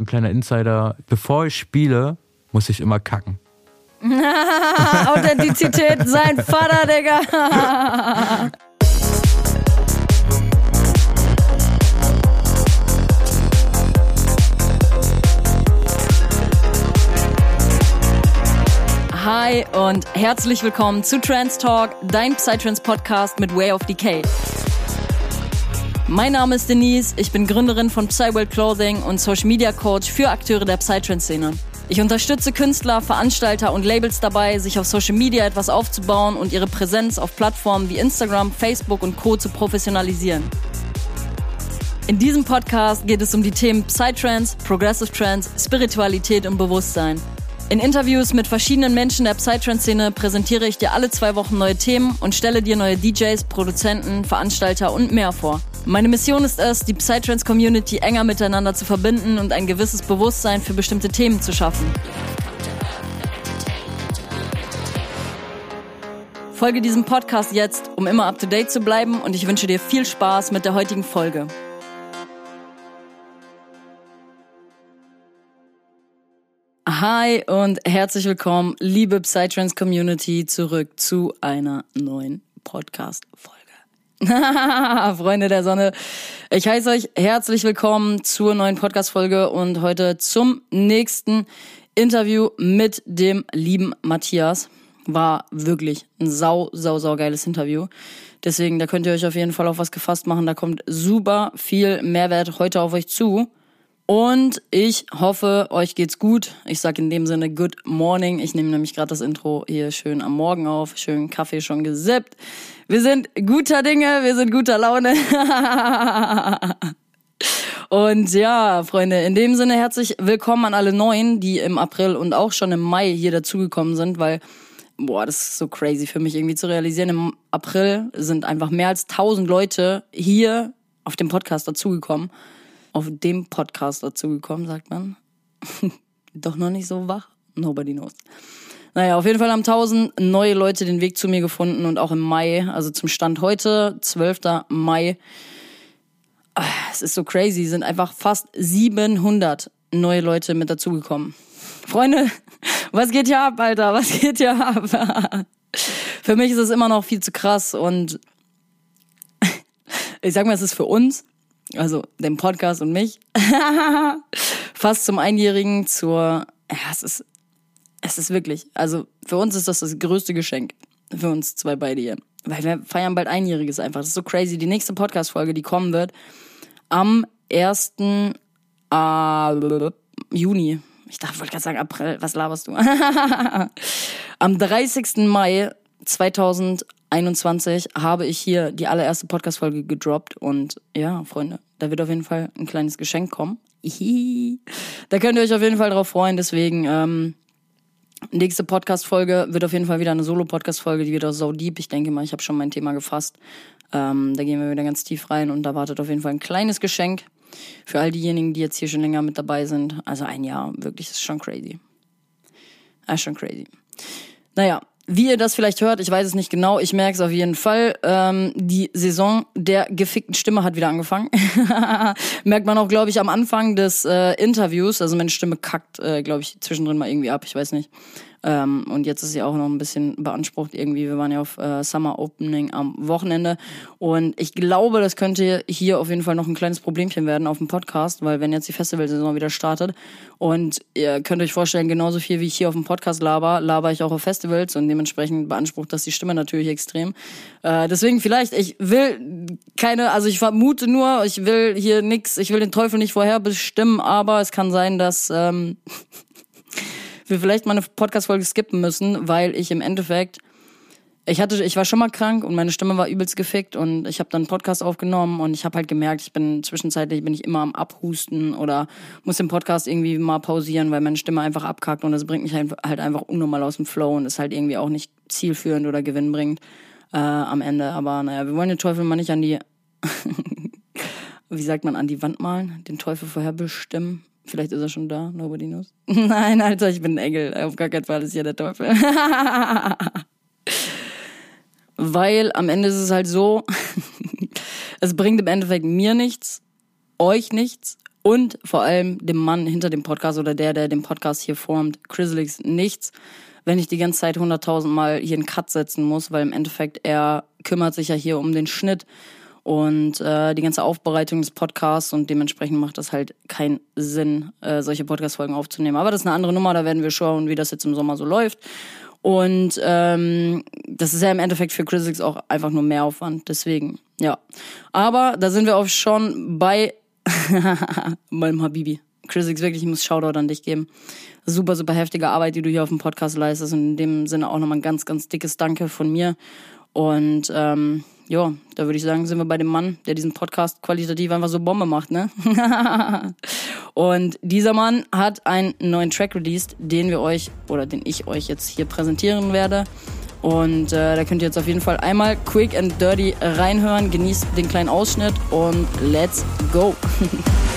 ein kleiner Insider. Bevor ich spiele, muss ich immer kacken. Authentizität, sein Vater, Digga. Hi und herzlich willkommen zu Trans Talk, dein Psytrance Podcast mit Way of Decay. Mein Name ist Denise, ich bin Gründerin von Psyworld Clothing und Social Media Coach für Akteure der Psytrance-Szene. Ich unterstütze Künstler, Veranstalter und Labels dabei, sich auf Social Media etwas aufzubauen und ihre Präsenz auf Plattformen wie Instagram, Facebook und Co. zu professionalisieren. In diesem Podcast geht es um die Themen Psytrance, Progressive Trance, Spiritualität und Bewusstsein. In Interviews mit verschiedenen Menschen der Psytrance-Szene präsentiere ich dir alle zwei Wochen neue Themen und stelle dir neue DJs, Produzenten, Veranstalter und mehr vor. Meine Mission ist es, die Psytrance-Community enger miteinander zu verbinden und ein gewisses Bewusstsein für bestimmte Themen zu schaffen. Folge diesem Podcast jetzt, um immer up-to-date zu bleiben und ich wünsche dir viel Spaß mit der heutigen Folge. Hi und herzlich willkommen, liebe Psytrance Community, zurück zu einer neuen Podcast-Folge. Freunde der Sonne, ich heiße euch herzlich willkommen zur neuen Podcast-Folge und heute zum nächsten Interview mit dem lieben Matthias. War wirklich ein sau, sau, sau geiles Interview. Deswegen, da könnt ihr euch auf jeden Fall auf was gefasst machen. Da kommt super viel Mehrwert heute auf euch zu. Und ich hoffe, euch geht's gut. Ich sag in dem Sinne Good Morning. Ich nehme nämlich gerade das Intro hier schön am Morgen auf. Schön Kaffee schon gesippt. Wir sind guter Dinge, wir sind guter Laune. Und ja, Freunde, in dem Sinne herzlich willkommen an alle Neuen, die im April und auch schon im Mai hier dazugekommen sind, weil, boah, das ist so crazy für mich irgendwie zu realisieren. Im April sind einfach mehr als 1000 Leute hier auf dem Podcast dazugekommen auf dem Podcast dazu gekommen, sagt man. Doch noch nicht so wach? Nobody knows. Naja, auf jeden Fall haben tausend neue Leute den Weg zu mir gefunden und auch im Mai, also zum Stand heute, 12. Mai. Ah, es ist so crazy, sind einfach fast 700 neue Leute mit dazugekommen. Freunde, was geht hier ab, Alter? Was geht hier ab? für mich ist es immer noch viel zu krass und ich sag mal, es ist für uns also den Podcast und mich, fast zum Einjährigen zur, ja, es ist, es ist wirklich, also für uns ist das das größte Geschenk, für uns zwei beide hier. Weil wir feiern bald Einjähriges einfach. Das ist so crazy. Die nächste Podcast-Folge, die kommen wird, am 1. Äh, Juni. Ich dachte, wollte gerade sagen April. Was laberst du? am 30. Mai 2000 21 habe ich hier die allererste Podcast-Folge gedroppt und ja, Freunde, da wird auf jeden Fall ein kleines Geschenk kommen. Da könnt ihr euch auf jeden Fall drauf freuen, deswegen ähm, nächste Podcast-Folge wird auf jeden Fall wieder eine Solo-Podcast-Folge, die wird auch so deep. Ich denke mal, ich habe schon mein Thema gefasst. Ähm, da gehen wir wieder ganz tief rein und da wartet auf jeden Fall ein kleines Geschenk für all diejenigen, die jetzt hier schon länger mit dabei sind. Also ein Jahr, wirklich, ist schon crazy. Ist schon crazy. Naja, wie ihr das vielleicht hört, ich weiß es nicht genau, ich merke es auf jeden Fall. Ähm, die Saison der gefickten Stimme hat wieder angefangen. Merkt man auch, glaube ich, am Anfang des äh, Interviews. Also meine Stimme kackt, äh, glaube ich, zwischendrin mal irgendwie ab. Ich weiß nicht. Ähm, und jetzt ist sie auch noch ein bisschen beansprucht irgendwie. Wir waren ja auf äh, Summer Opening am Wochenende. Und ich glaube, das könnte hier auf jeden Fall noch ein kleines Problemchen werden auf dem Podcast, weil wenn jetzt die Festivalsaison wieder startet und ihr könnt euch vorstellen, genauso viel wie ich hier auf dem Podcast laber, laber ich auch auf Festivals und dementsprechend beansprucht das die Stimme natürlich extrem. Äh, deswegen vielleicht, ich will keine, also ich vermute nur, ich will hier nix, ich will den Teufel nicht vorherbestimmen, aber es kann sein, dass ähm, wir vielleicht mal eine Podcast-Folge skippen müssen, weil ich im Endeffekt, ich hatte, ich war schon mal krank und meine Stimme war übelst gefickt und ich habe dann einen Podcast aufgenommen und ich habe halt gemerkt, ich bin zwischenzeitlich bin ich immer am Abhusten oder muss den Podcast irgendwie mal pausieren, weil meine Stimme einfach abkackt und das bringt mich halt, halt einfach unnormal aus dem Flow und ist halt irgendwie auch nicht zielführend oder gewinnbringend äh, am Ende. Aber naja, wir wollen den Teufel mal nicht an die, wie sagt man, an die Wand malen, den Teufel vorher bestimmen. Vielleicht ist er schon da, nobody knows. Nein, Alter, ich bin ein Engel. Auf gar keinen Fall ist hier der Teufel. Weil am Ende ist es halt so, es bringt im Endeffekt mir nichts, euch nichts und vor allem dem Mann hinter dem Podcast oder der, der den Podcast hier formt, Chrislix, nichts, wenn ich die ganze Zeit 100.000 Mal hier einen Cut setzen muss, weil im Endeffekt er kümmert sich ja hier um den Schnitt und äh, die ganze Aufbereitung des Podcasts und dementsprechend macht das halt keinen Sinn, äh, solche Podcast-Folgen aufzunehmen. Aber das ist eine andere Nummer, da werden wir schauen, wie das jetzt im Sommer so läuft. Und ähm, das ist ja im Endeffekt für Chrisix auch einfach nur mehr Aufwand. Deswegen, ja. Aber da sind wir auch schon bei meinem Habibi. Chrisix, wirklich, ich muss Shoutout an dich geben. Super, super heftige Arbeit, die du hier auf dem Podcast leistest. Und in dem Sinne auch nochmal ein ganz, ganz dickes Danke von mir. Und ähm, ja, da würde ich sagen, sind wir bei dem Mann, der diesen Podcast qualitativ einfach so Bombe macht, ne? und dieser Mann hat einen neuen Track released, den wir euch oder den ich euch jetzt hier präsentieren werde. Und äh, da könnt ihr jetzt auf jeden Fall einmal quick and dirty reinhören, genießt den kleinen Ausschnitt und let's go.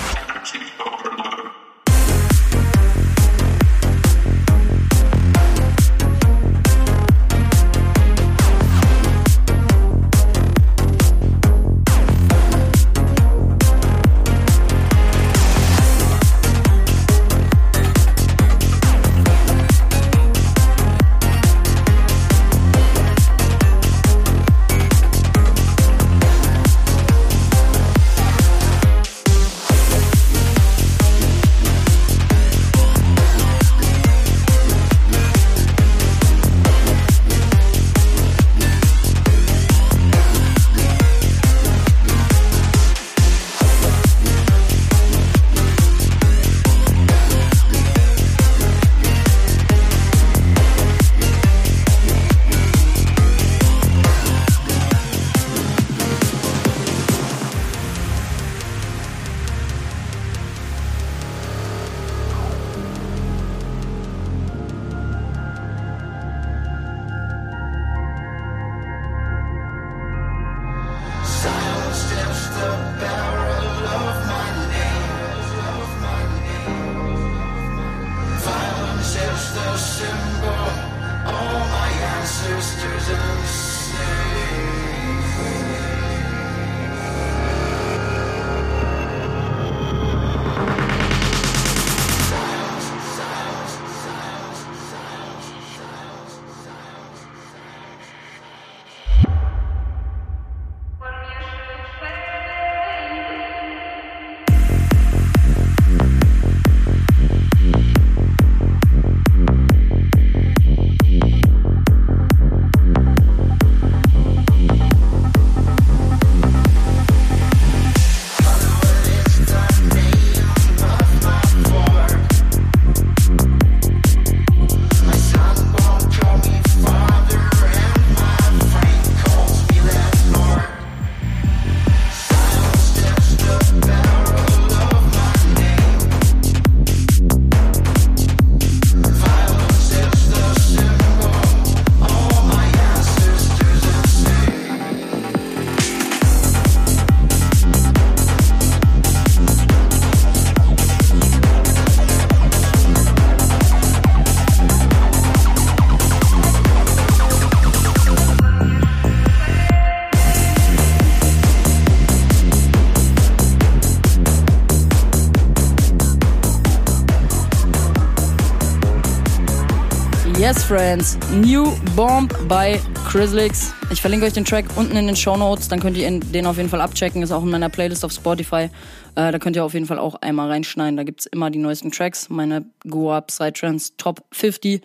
Friends, New Bomb bei Chrislix. Ich verlinke euch den Track unten in den Show Notes, dann könnt ihr den auf jeden Fall abchecken. Ist auch in meiner Playlist auf Spotify. Äh, da könnt ihr auf jeden Fall auch einmal reinschneiden. Da gibt's immer die neuesten Tracks. Meine Go Up Psytrance Top 50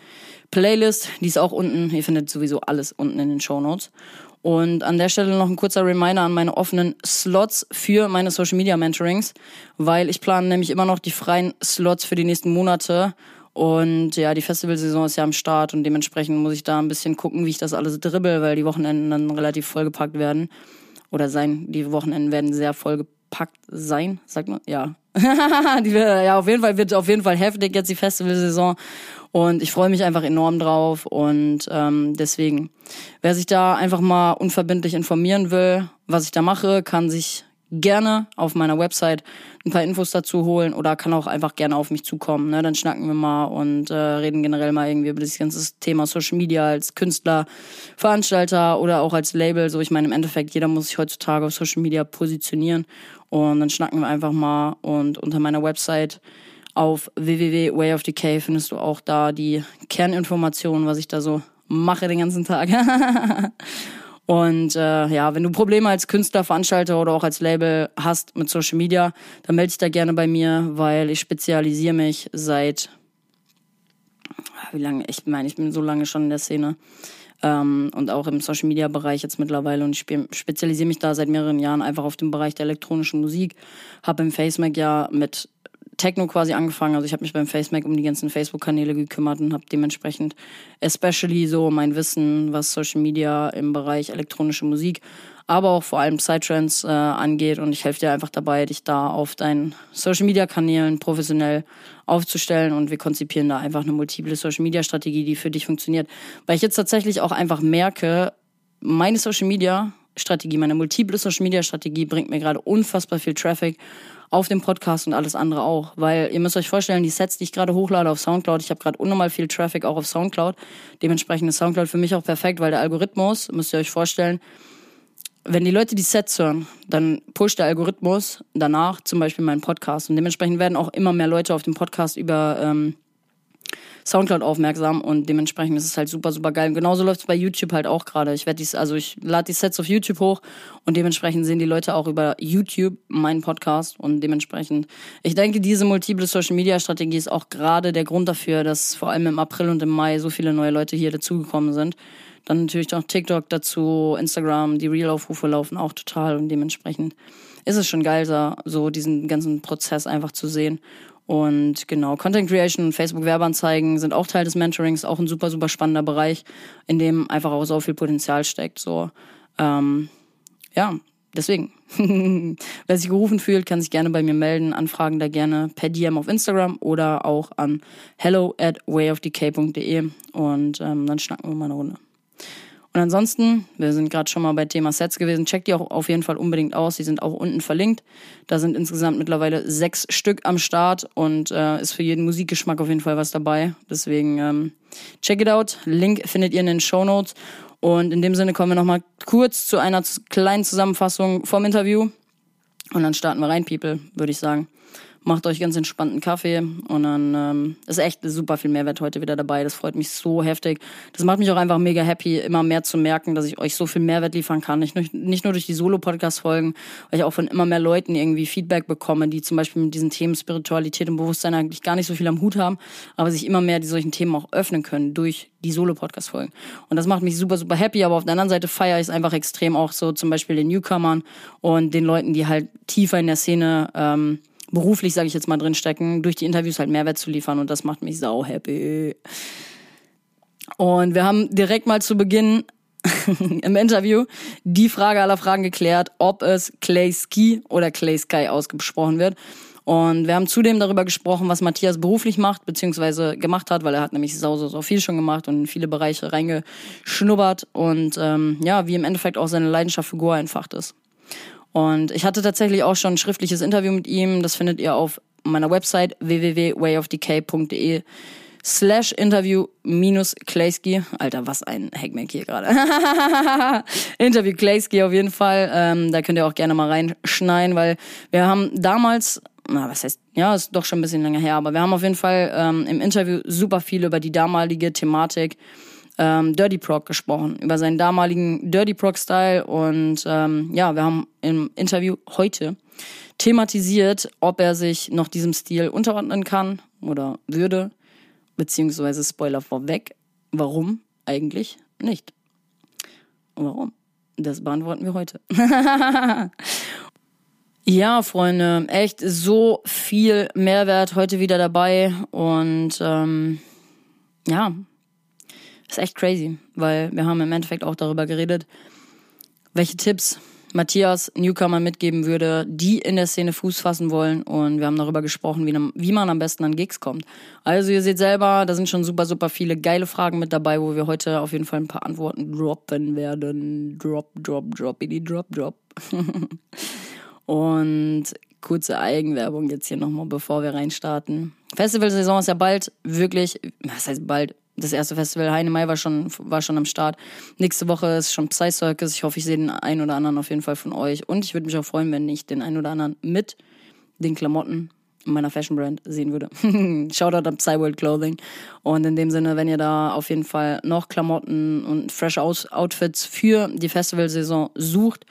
Playlist, die ist auch unten. Ihr findet sowieso alles unten in den Show Notes. Und an der Stelle noch ein kurzer Reminder an meine offenen Slots für meine Social Media Mentorings, weil ich plane nämlich immer noch die freien Slots für die nächsten Monate und ja, die Festivalsaison ist ja am Start und dementsprechend muss ich da ein bisschen gucken, wie ich das alles dribbel, weil die Wochenenden dann relativ vollgepackt werden. Oder sein, die Wochenenden werden sehr vollgepackt sein, sagt man? Ja. ja, auf jeden Fall wird auf jeden Fall heftig jetzt die Festivalsaison. Und ich freue mich einfach enorm drauf. Und ähm, deswegen, wer sich da einfach mal unverbindlich informieren will, was ich da mache, kann sich gerne auf meiner Website ein paar Infos dazu holen oder kann auch einfach gerne auf mich zukommen. Ne? Dann schnacken wir mal und äh, reden generell mal irgendwie über das ganze Thema Social Media als Künstler, Veranstalter oder auch als Label. So, ich meine, im Endeffekt, jeder muss sich heutzutage auf Social Media positionieren. Und dann schnacken wir einfach mal. Und unter meiner Website auf www.wayofdk findest du auch da die Kerninformationen, was ich da so mache den ganzen Tag. Und äh, ja, wenn du Probleme als Künstler, Veranstalter oder auch als Label hast mit Social Media, dann melde dich da gerne bei mir, weil ich spezialisiere mich seit wie lange? Ich meine, ich bin so lange schon in der Szene ähm, und auch im Social Media Bereich jetzt mittlerweile und ich spezialisiere mich da seit mehreren Jahren einfach auf den Bereich der elektronischen Musik. Habe im FaceMac ja mit Techno quasi angefangen. Also ich habe mich beim FaceMac um die ganzen Facebook-Kanäle gekümmert und habe dementsprechend especially so mein Wissen, was Social Media im Bereich elektronische Musik, aber auch vor allem Psytrance äh, angeht. Und ich helfe dir einfach dabei, dich da auf deinen Social-Media-Kanälen professionell aufzustellen. Und wir konzipieren da einfach eine multiple Social-Media-Strategie, die für dich funktioniert. Weil ich jetzt tatsächlich auch einfach merke, meine Social-Media-Strategie, meine multiple Social-Media-Strategie bringt mir gerade unfassbar viel Traffic auf dem Podcast und alles andere auch. Weil ihr müsst euch vorstellen, die Sets, die ich gerade hochlade auf Soundcloud, ich habe gerade unnormal viel Traffic auch auf Soundcloud. Dementsprechend ist Soundcloud für mich auch perfekt, weil der Algorithmus, müsst ihr euch vorstellen, wenn die Leute die Sets hören, dann pusht der Algorithmus danach zum Beispiel meinen Podcast. Und dementsprechend werden auch immer mehr Leute auf den Podcast über ähm, Soundcloud aufmerksam und dementsprechend ist es halt super, super geil. Und genauso läuft es bei YouTube halt auch gerade. Ich werde dies, also ich lade die Sets auf YouTube hoch und dementsprechend sehen die Leute auch über YouTube meinen Podcast und dementsprechend, ich denke, diese multiple Social Media Strategie ist auch gerade der Grund dafür, dass vor allem im April und im Mai so viele neue Leute hier dazugekommen sind. Dann natürlich noch TikTok dazu, Instagram, die Real-Aufrufe laufen auch total und dementsprechend ist es schon geil, so diesen ganzen Prozess einfach zu sehen. Und genau, Content Creation und Facebook-Werbeanzeigen sind auch Teil des Mentorings, auch ein super, super spannender Bereich, in dem einfach auch so viel Potenzial steckt. So, ähm, ja, deswegen. Wer sich gerufen fühlt, kann sich gerne bei mir melden. Anfragen da gerne per DM auf Instagram oder auch an hello at wayofdk.de und ähm, dann schnacken wir mal eine Runde. Und ansonsten, wir sind gerade schon mal bei Thema Sets gewesen, checkt die auch auf jeden Fall unbedingt aus. Die sind auch unten verlinkt. Da sind insgesamt mittlerweile sechs Stück am Start und äh, ist für jeden Musikgeschmack auf jeden Fall was dabei. Deswegen ähm, check it out. Link findet ihr in den Show Notes. Und in dem Sinne kommen wir nochmal kurz zu einer kleinen Zusammenfassung vom Interview. Und dann starten wir rein, People, würde ich sagen macht euch ganz entspannten Kaffee und dann ähm, ist echt super viel Mehrwert heute wieder dabei. Das freut mich so heftig. Das macht mich auch einfach mega happy, immer mehr zu merken, dass ich euch so viel Mehrwert liefern kann. Nicht nur, nicht nur durch die Solo-Podcast-Folgen, weil ich auch von immer mehr Leuten irgendwie Feedback bekomme, die zum Beispiel mit diesen Themen Spiritualität und Bewusstsein eigentlich gar nicht so viel am Hut haben, aber sich immer mehr die solchen Themen auch öffnen können durch die Solo-Podcast-Folgen. Und das macht mich super, super happy, aber auf der anderen Seite feiere ich es einfach extrem auch so zum Beispiel den Newcomern und den Leuten, die halt tiefer in der Szene ähm, beruflich, sage ich jetzt mal, drinstecken, durch die Interviews halt Mehrwert zu liefern und das macht mich sau happy. Und wir haben direkt mal zu Beginn im Interview die Frage aller Fragen geklärt, ob es Clay Ski oder Clay Sky ausgesprochen wird. Und wir haben zudem darüber gesprochen, was Matthias beruflich macht, beziehungsweise gemacht hat, weil er hat nämlich sau, sau, sau viel schon gemacht und in viele Bereiche reingeschnuppert und ähm, ja, wie im Endeffekt auch seine Leidenschaft für Goa entfacht ist. Und ich hatte tatsächlich auch schon ein schriftliches Interview mit ihm. Das findet ihr auf meiner Website www.wayofdk.de slash Interview minus Klaysky. Alter, was ein Hackmack hier gerade. Interview Klaysky auf jeden Fall. Ähm, da könnt ihr auch gerne mal reinschneiden, weil wir haben damals, na, was heißt, ja, ist doch schon ein bisschen länger her, aber wir haben auf jeden Fall ähm, im Interview super viel über die damalige Thematik ähm, Dirty Proc gesprochen, über seinen damaligen Dirty Proc-Style. Und ähm, ja, wir haben im Interview heute thematisiert, ob er sich noch diesem Stil unterordnen kann oder würde, beziehungsweise Spoiler vorweg, warum eigentlich nicht. Warum? Das beantworten wir heute. ja, Freunde, echt so viel Mehrwert heute wieder dabei und ähm, ja, ist echt crazy, weil wir haben im Endeffekt auch darüber geredet, welche Tipps Matthias Newcomer mitgeben würde, die in der Szene Fuß fassen wollen. Und wir haben darüber gesprochen, wie, man am besten an Gigs kommt. Also ihr seht selber, da sind schon super, super viele geile Fragen mit dabei, wo wir heute auf jeden Fall ein paar Antworten droppen werden. Drop, drop, drop, die drop, drop. Und kurze Eigenwerbung jetzt hier nochmal, bevor wir reinstarten. Festivalsaison ist ja bald wirklich, was heißt bald, das erste Festival Heine Mai war schon, war schon am Start. Nächste Woche ist schon Psy Circus. Ich hoffe, ich sehe den einen oder anderen auf jeden Fall von euch. Und ich würde mich auch freuen, wenn ich den einen oder anderen mit den Klamotten meiner Fashion Brand sehen würde. Shoutout an Psyworld Clothing. Und in dem Sinne, wenn ihr da auf jeden Fall noch Klamotten und fresh Outfits für die Festivalsaison sucht,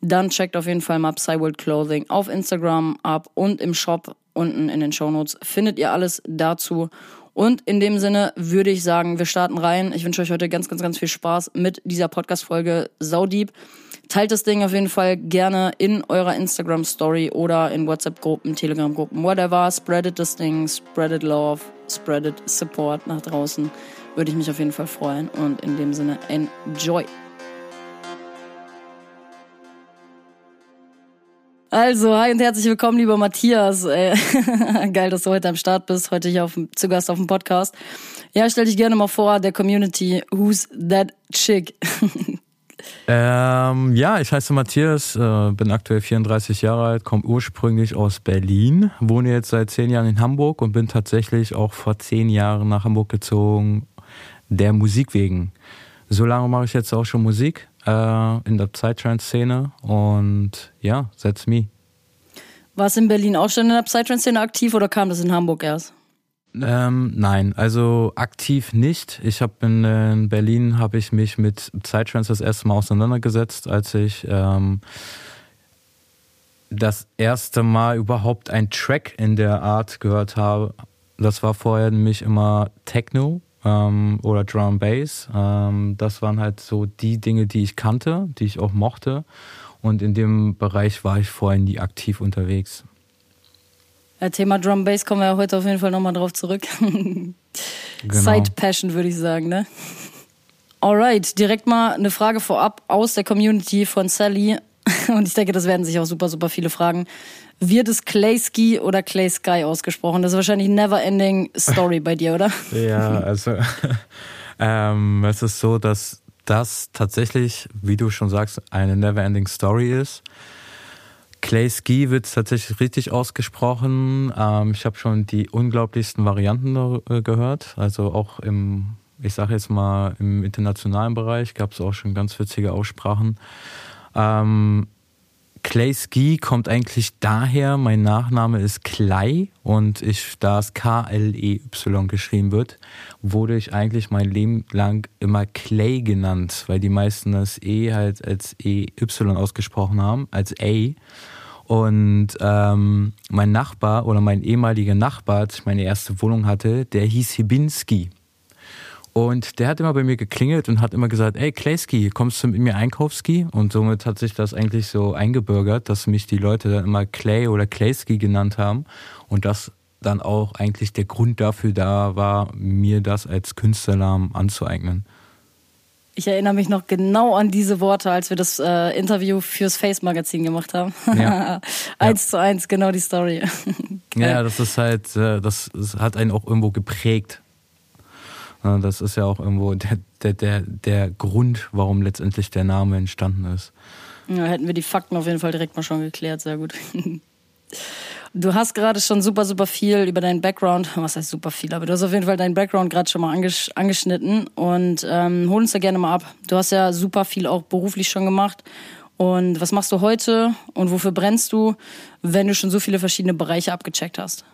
dann checkt auf jeden Fall mal Psyworld Clothing auf Instagram ab und im Shop unten in den Shownotes findet ihr alles dazu. Und in dem Sinne würde ich sagen, wir starten rein. Ich wünsche euch heute ganz, ganz, ganz viel Spaß mit dieser Podcast-Folge Saudieb. Teilt das Ding auf jeden Fall gerne in eurer Instagram-Story oder in WhatsApp-Gruppen, Telegram-Gruppen, whatever. Spreadet das Ding, spreadet Love, spreadet Support nach draußen. Würde ich mich auf jeden Fall freuen. Und in dem Sinne, enjoy! Also, hi und herzlich willkommen, lieber Matthias. Äh, geil, dass du heute am Start bist, heute hier auf, zu Gast auf dem Podcast. Ja, stell dich gerne mal vor, der Community, who's that chick? ähm, ja, ich heiße Matthias, äh, bin aktuell 34 Jahre alt, komme ursprünglich aus Berlin, wohne jetzt seit zehn Jahren in Hamburg und bin tatsächlich auch vor zehn Jahren nach Hamburg gezogen, der Musik wegen. So lange mache ich jetzt auch schon Musik äh, in der Psytrance-Szene und ja, that's me. Warst du in Berlin auch schon in der Psytrance-Szene aktiv oder kam das in Hamburg erst? Ähm, nein, also aktiv nicht. Ich habe in, in, Berlin habe ich mich mit Psytrance das erste Mal auseinandergesetzt, als ich ähm, das erste Mal überhaupt ein Track in der Art gehört habe. Das war vorher nämlich immer Techno ähm, oder Drum Bass. Ähm, das waren halt so die Dinge, die ich kannte, die ich auch mochte. Und in dem Bereich war ich vorher nie aktiv unterwegs. Thema Drum Bass kommen wir ja heute auf jeden Fall nochmal drauf zurück. genau. Side Passion würde ich sagen, ne? Alright, direkt mal eine Frage vorab aus der Community von Sally. Und ich denke, das werden sich auch super, super viele fragen. Wird es Clay Ski oder Clay Sky ausgesprochen? Das ist wahrscheinlich never ending story bei dir, oder? ja, also ähm, es ist so, dass das tatsächlich, wie du schon sagst, eine never ending story ist. Clay Ski wird tatsächlich richtig ausgesprochen. Ähm, ich habe schon die unglaublichsten Varianten äh, gehört. Also auch im, ich sage jetzt mal, im internationalen Bereich gab es auch schon ganz witzige Aussprachen. Ähm, Clay Ski kommt eigentlich daher, mein Nachname ist Clay und ich, da es K-L-E-Y geschrieben wird, wurde ich eigentlich mein Leben lang immer Clay genannt, weil die meisten das E halt als E-Y ausgesprochen haben, als A. Und ähm, mein Nachbar oder mein ehemaliger Nachbar, als ich meine erste Wohnung hatte, der hieß Hibinski. Und der hat immer bei mir geklingelt und hat immer gesagt, ey Klayski, kommst du mit mir Einkaufski? Und somit hat sich das eigentlich so eingebürgert, dass mich die Leute dann immer Clay oder Klayski genannt haben. Und das dann auch eigentlich der Grund dafür da war, mir das als Künstlernamen anzueignen. Ich erinnere mich noch genau an diese Worte, als wir das äh, Interview fürs Face Magazin gemacht haben. Ja. eins ja. zu eins, genau die Story. ja, das ist halt, äh, das hat einen auch irgendwo geprägt. Das ist ja auch irgendwo der, der, der, der Grund, warum letztendlich der Name entstanden ist. Ja, hätten wir die Fakten auf jeden Fall direkt mal schon geklärt, sehr gut. Du hast gerade schon super, super viel über deinen Background, was heißt super viel, aber du hast auf jeden Fall deinen Background gerade schon mal angesch angeschnitten und ähm, hol uns da gerne mal ab. Du hast ja super viel auch beruflich schon gemacht und was machst du heute und wofür brennst du, wenn du schon so viele verschiedene Bereiche abgecheckt hast?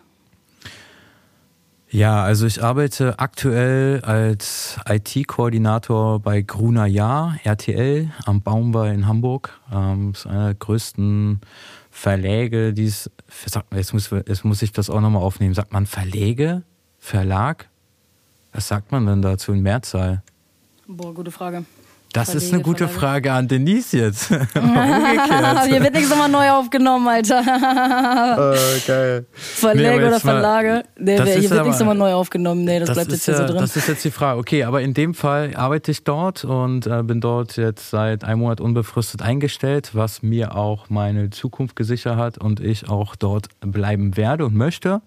Ja, also ich arbeite aktuell als IT-Koordinator bei Gruner Jahr, RTL, am Baumbau in Hamburg. Ähm, das ist einer der größten Verläge, die es, jetzt muss, jetzt muss ich das auch nochmal aufnehmen. Sagt man Verlege? Verlag? Was sagt man denn dazu in Mehrzahl? Boah, gute Frage. Das ist eine gute. Frage an Denise jetzt. Hier wird nichts nochmal neu aufgenommen, Alter. oh, geil. Verlage nee, oder Verlage? Nee, hier wird aber, nichts nochmal neu aufgenommen. Nee, das, das bleibt jetzt hier ja, so drin. Das ist jetzt die Frage. Okay, aber in dem Fall arbeite ich dort und äh, bin dort jetzt seit einem Monat unbefristet eingestellt, was mir auch meine Zukunft gesichert hat und ich auch dort bleiben werde und möchte.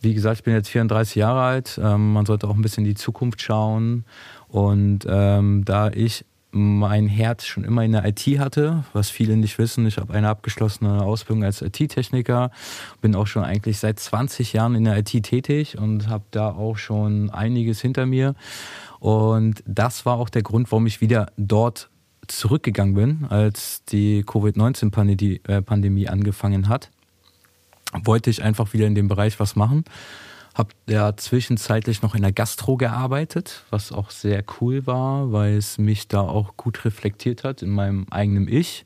Wie gesagt, ich bin jetzt 34 Jahre alt. Ähm, man sollte auch ein bisschen in die Zukunft schauen. Und ähm, da ich mein Herz schon immer in der IT hatte, was viele nicht wissen. Ich habe eine abgeschlossene Ausbildung als IT-Techniker, bin auch schon eigentlich seit 20 Jahren in der IT tätig und habe da auch schon einiges hinter mir. Und das war auch der Grund, warum ich wieder dort zurückgegangen bin, als die Covid-19-Pandemie äh, angefangen hat. Wollte ich einfach wieder in dem Bereich was machen habe ja zwischenzeitlich noch in der Gastro gearbeitet, was auch sehr cool war, weil es mich da auch gut reflektiert hat in meinem eigenen Ich.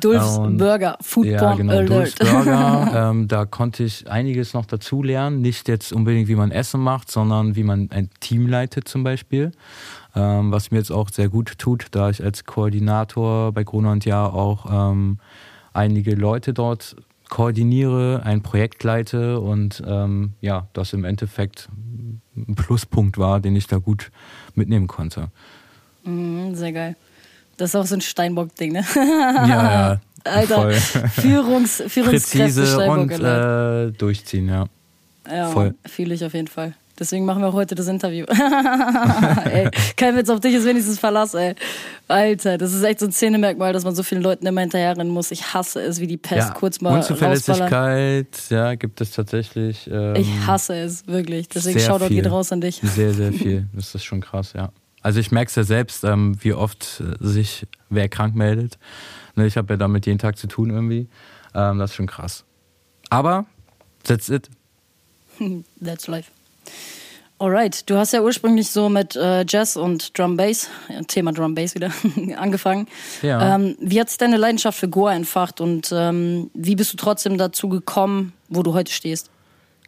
Dulfs und, Burger, Foodporn ja, genau, Alert. Dulfs Burger, ähm, da konnte ich einiges noch dazu lernen. Nicht jetzt unbedingt, wie man Essen macht, sondern wie man ein Team leitet zum Beispiel. Ähm, was mir jetzt auch sehr gut tut, da ich als Koordinator bei Gruner und Jahr auch ähm, einige Leute dort koordiniere, ein Projekt leite und ähm, ja, das im Endeffekt ein Pluspunkt war, den ich da gut mitnehmen konnte. Mhm, sehr geil. Das ist auch so ein Steinbock-Ding, ne? ja, ja. Alter. Führungs, Führungskräfte Präzise Steinbock, und äh, durchziehen, ja. Ja, voll. Fühle ich auf jeden Fall. Deswegen machen wir auch heute das Interview. ey, kein Witz auf dich ist wenigstens Verlass, ey. Alter, das ist echt so ein Szenemerkmal, dass man so vielen Leuten immer hinterherrennen muss. Ich hasse es wie die Pest. Ja, Kurz mal Unzuverlässigkeit, ja, gibt es tatsächlich. Ähm, ich hasse es, wirklich. Deswegen schau doch geht raus an dich. Sehr, sehr viel. Das ist schon krass, ja. Also ich merke es ja selbst, ähm, wie oft äh, sich wer krank meldet. Ne, ich habe ja damit jeden Tag zu tun irgendwie. Ähm, das ist schon krass. Aber, that's it. that's life. Alright, du hast ja ursprünglich so mit äh, Jazz und Drum Bass, Thema Drum Bass wieder, angefangen. Ja. Ähm, wie hat sich deine Leidenschaft für Goa entfacht und ähm, wie bist du trotzdem dazu gekommen, wo du heute stehst?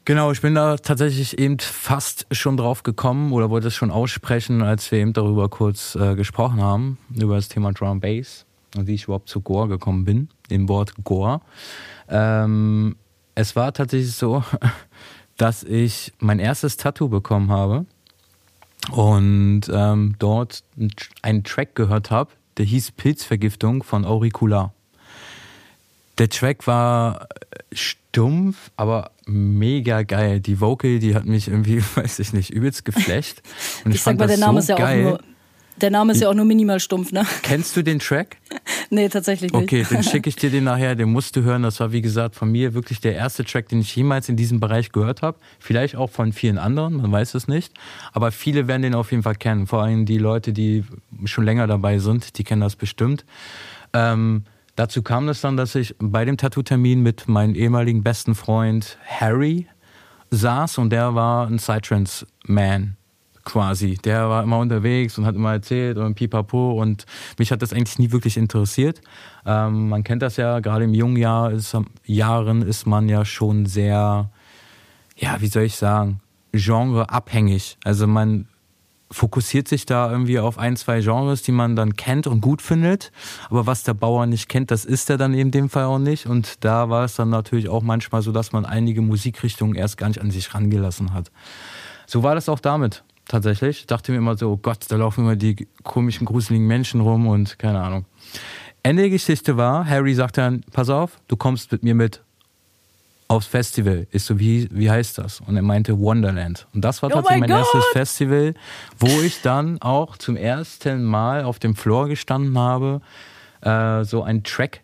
Genau, ich bin da tatsächlich eben fast schon drauf gekommen oder wollte es schon aussprechen, als wir eben darüber kurz äh, gesprochen haben, über das Thema Drum Bass und wie ich überhaupt zu Goa gekommen bin, dem Wort Goa. Ähm, es war tatsächlich so, dass ich mein erstes Tattoo bekommen habe und ähm, dort einen Track gehört habe, der hieß Pilzvergiftung von Auricula. Der Track war stumpf, aber mega geil. Die Vocal, die hat mich irgendwie, weiß ich nicht, übelst geflasht. Und ich, ich sag mal, der Name so ist ja geil. auch nur der Name ist ja auch nur minimal stumpf, ne? Kennst du den Track? nee, tatsächlich nicht. Okay, dann schicke ich dir den nachher, den musst du hören. Das war, wie gesagt, von mir wirklich der erste Track, den ich jemals in diesem Bereich gehört habe. Vielleicht auch von vielen anderen, man weiß es nicht. Aber viele werden den auf jeden Fall kennen. Vor allem die Leute, die schon länger dabei sind, die kennen das bestimmt. Ähm, dazu kam es dann, dass ich bei dem Tattoo-Termin mit meinem ehemaligen besten Freund Harry saß und der war ein Psytrance-Man quasi. Der war immer unterwegs und hat immer erzählt und pipapo und mich hat das eigentlich nie wirklich interessiert. Ähm, man kennt das ja, gerade im jungen Jahr ist, Jahren ist man ja schon sehr, ja, wie soll ich sagen, genreabhängig. Also man fokussiert sich da irgendwie auf ein, zwei Genres, die man dann kennt und gut findet. Aber was der Bauer nicht kennt, das ist er dann in dem Fall auch nicht. Und da war es dann natürlich auch manchmal so, dass man einige Musikrichtungen erst gar nicht an sich rangelassen hat. So war das auch damit tatsächlich. Ich dachte mir immer so, oh Gott, da laufen immer die komischen, gruseligen Menschen rum und keine Ahnung. Ende der Geschichte war, Harry sagt dann, pass auf, du kommst mit mir mit aufs Festival. Ist so, wie, wie heißt das? Und er meinte Wonderland. Und das war oh tatsächlich oh mein, mein erstes Festival, wo ich dann auch zum ersten Mal auf dem Floor gestanden habe, äh, so ein Track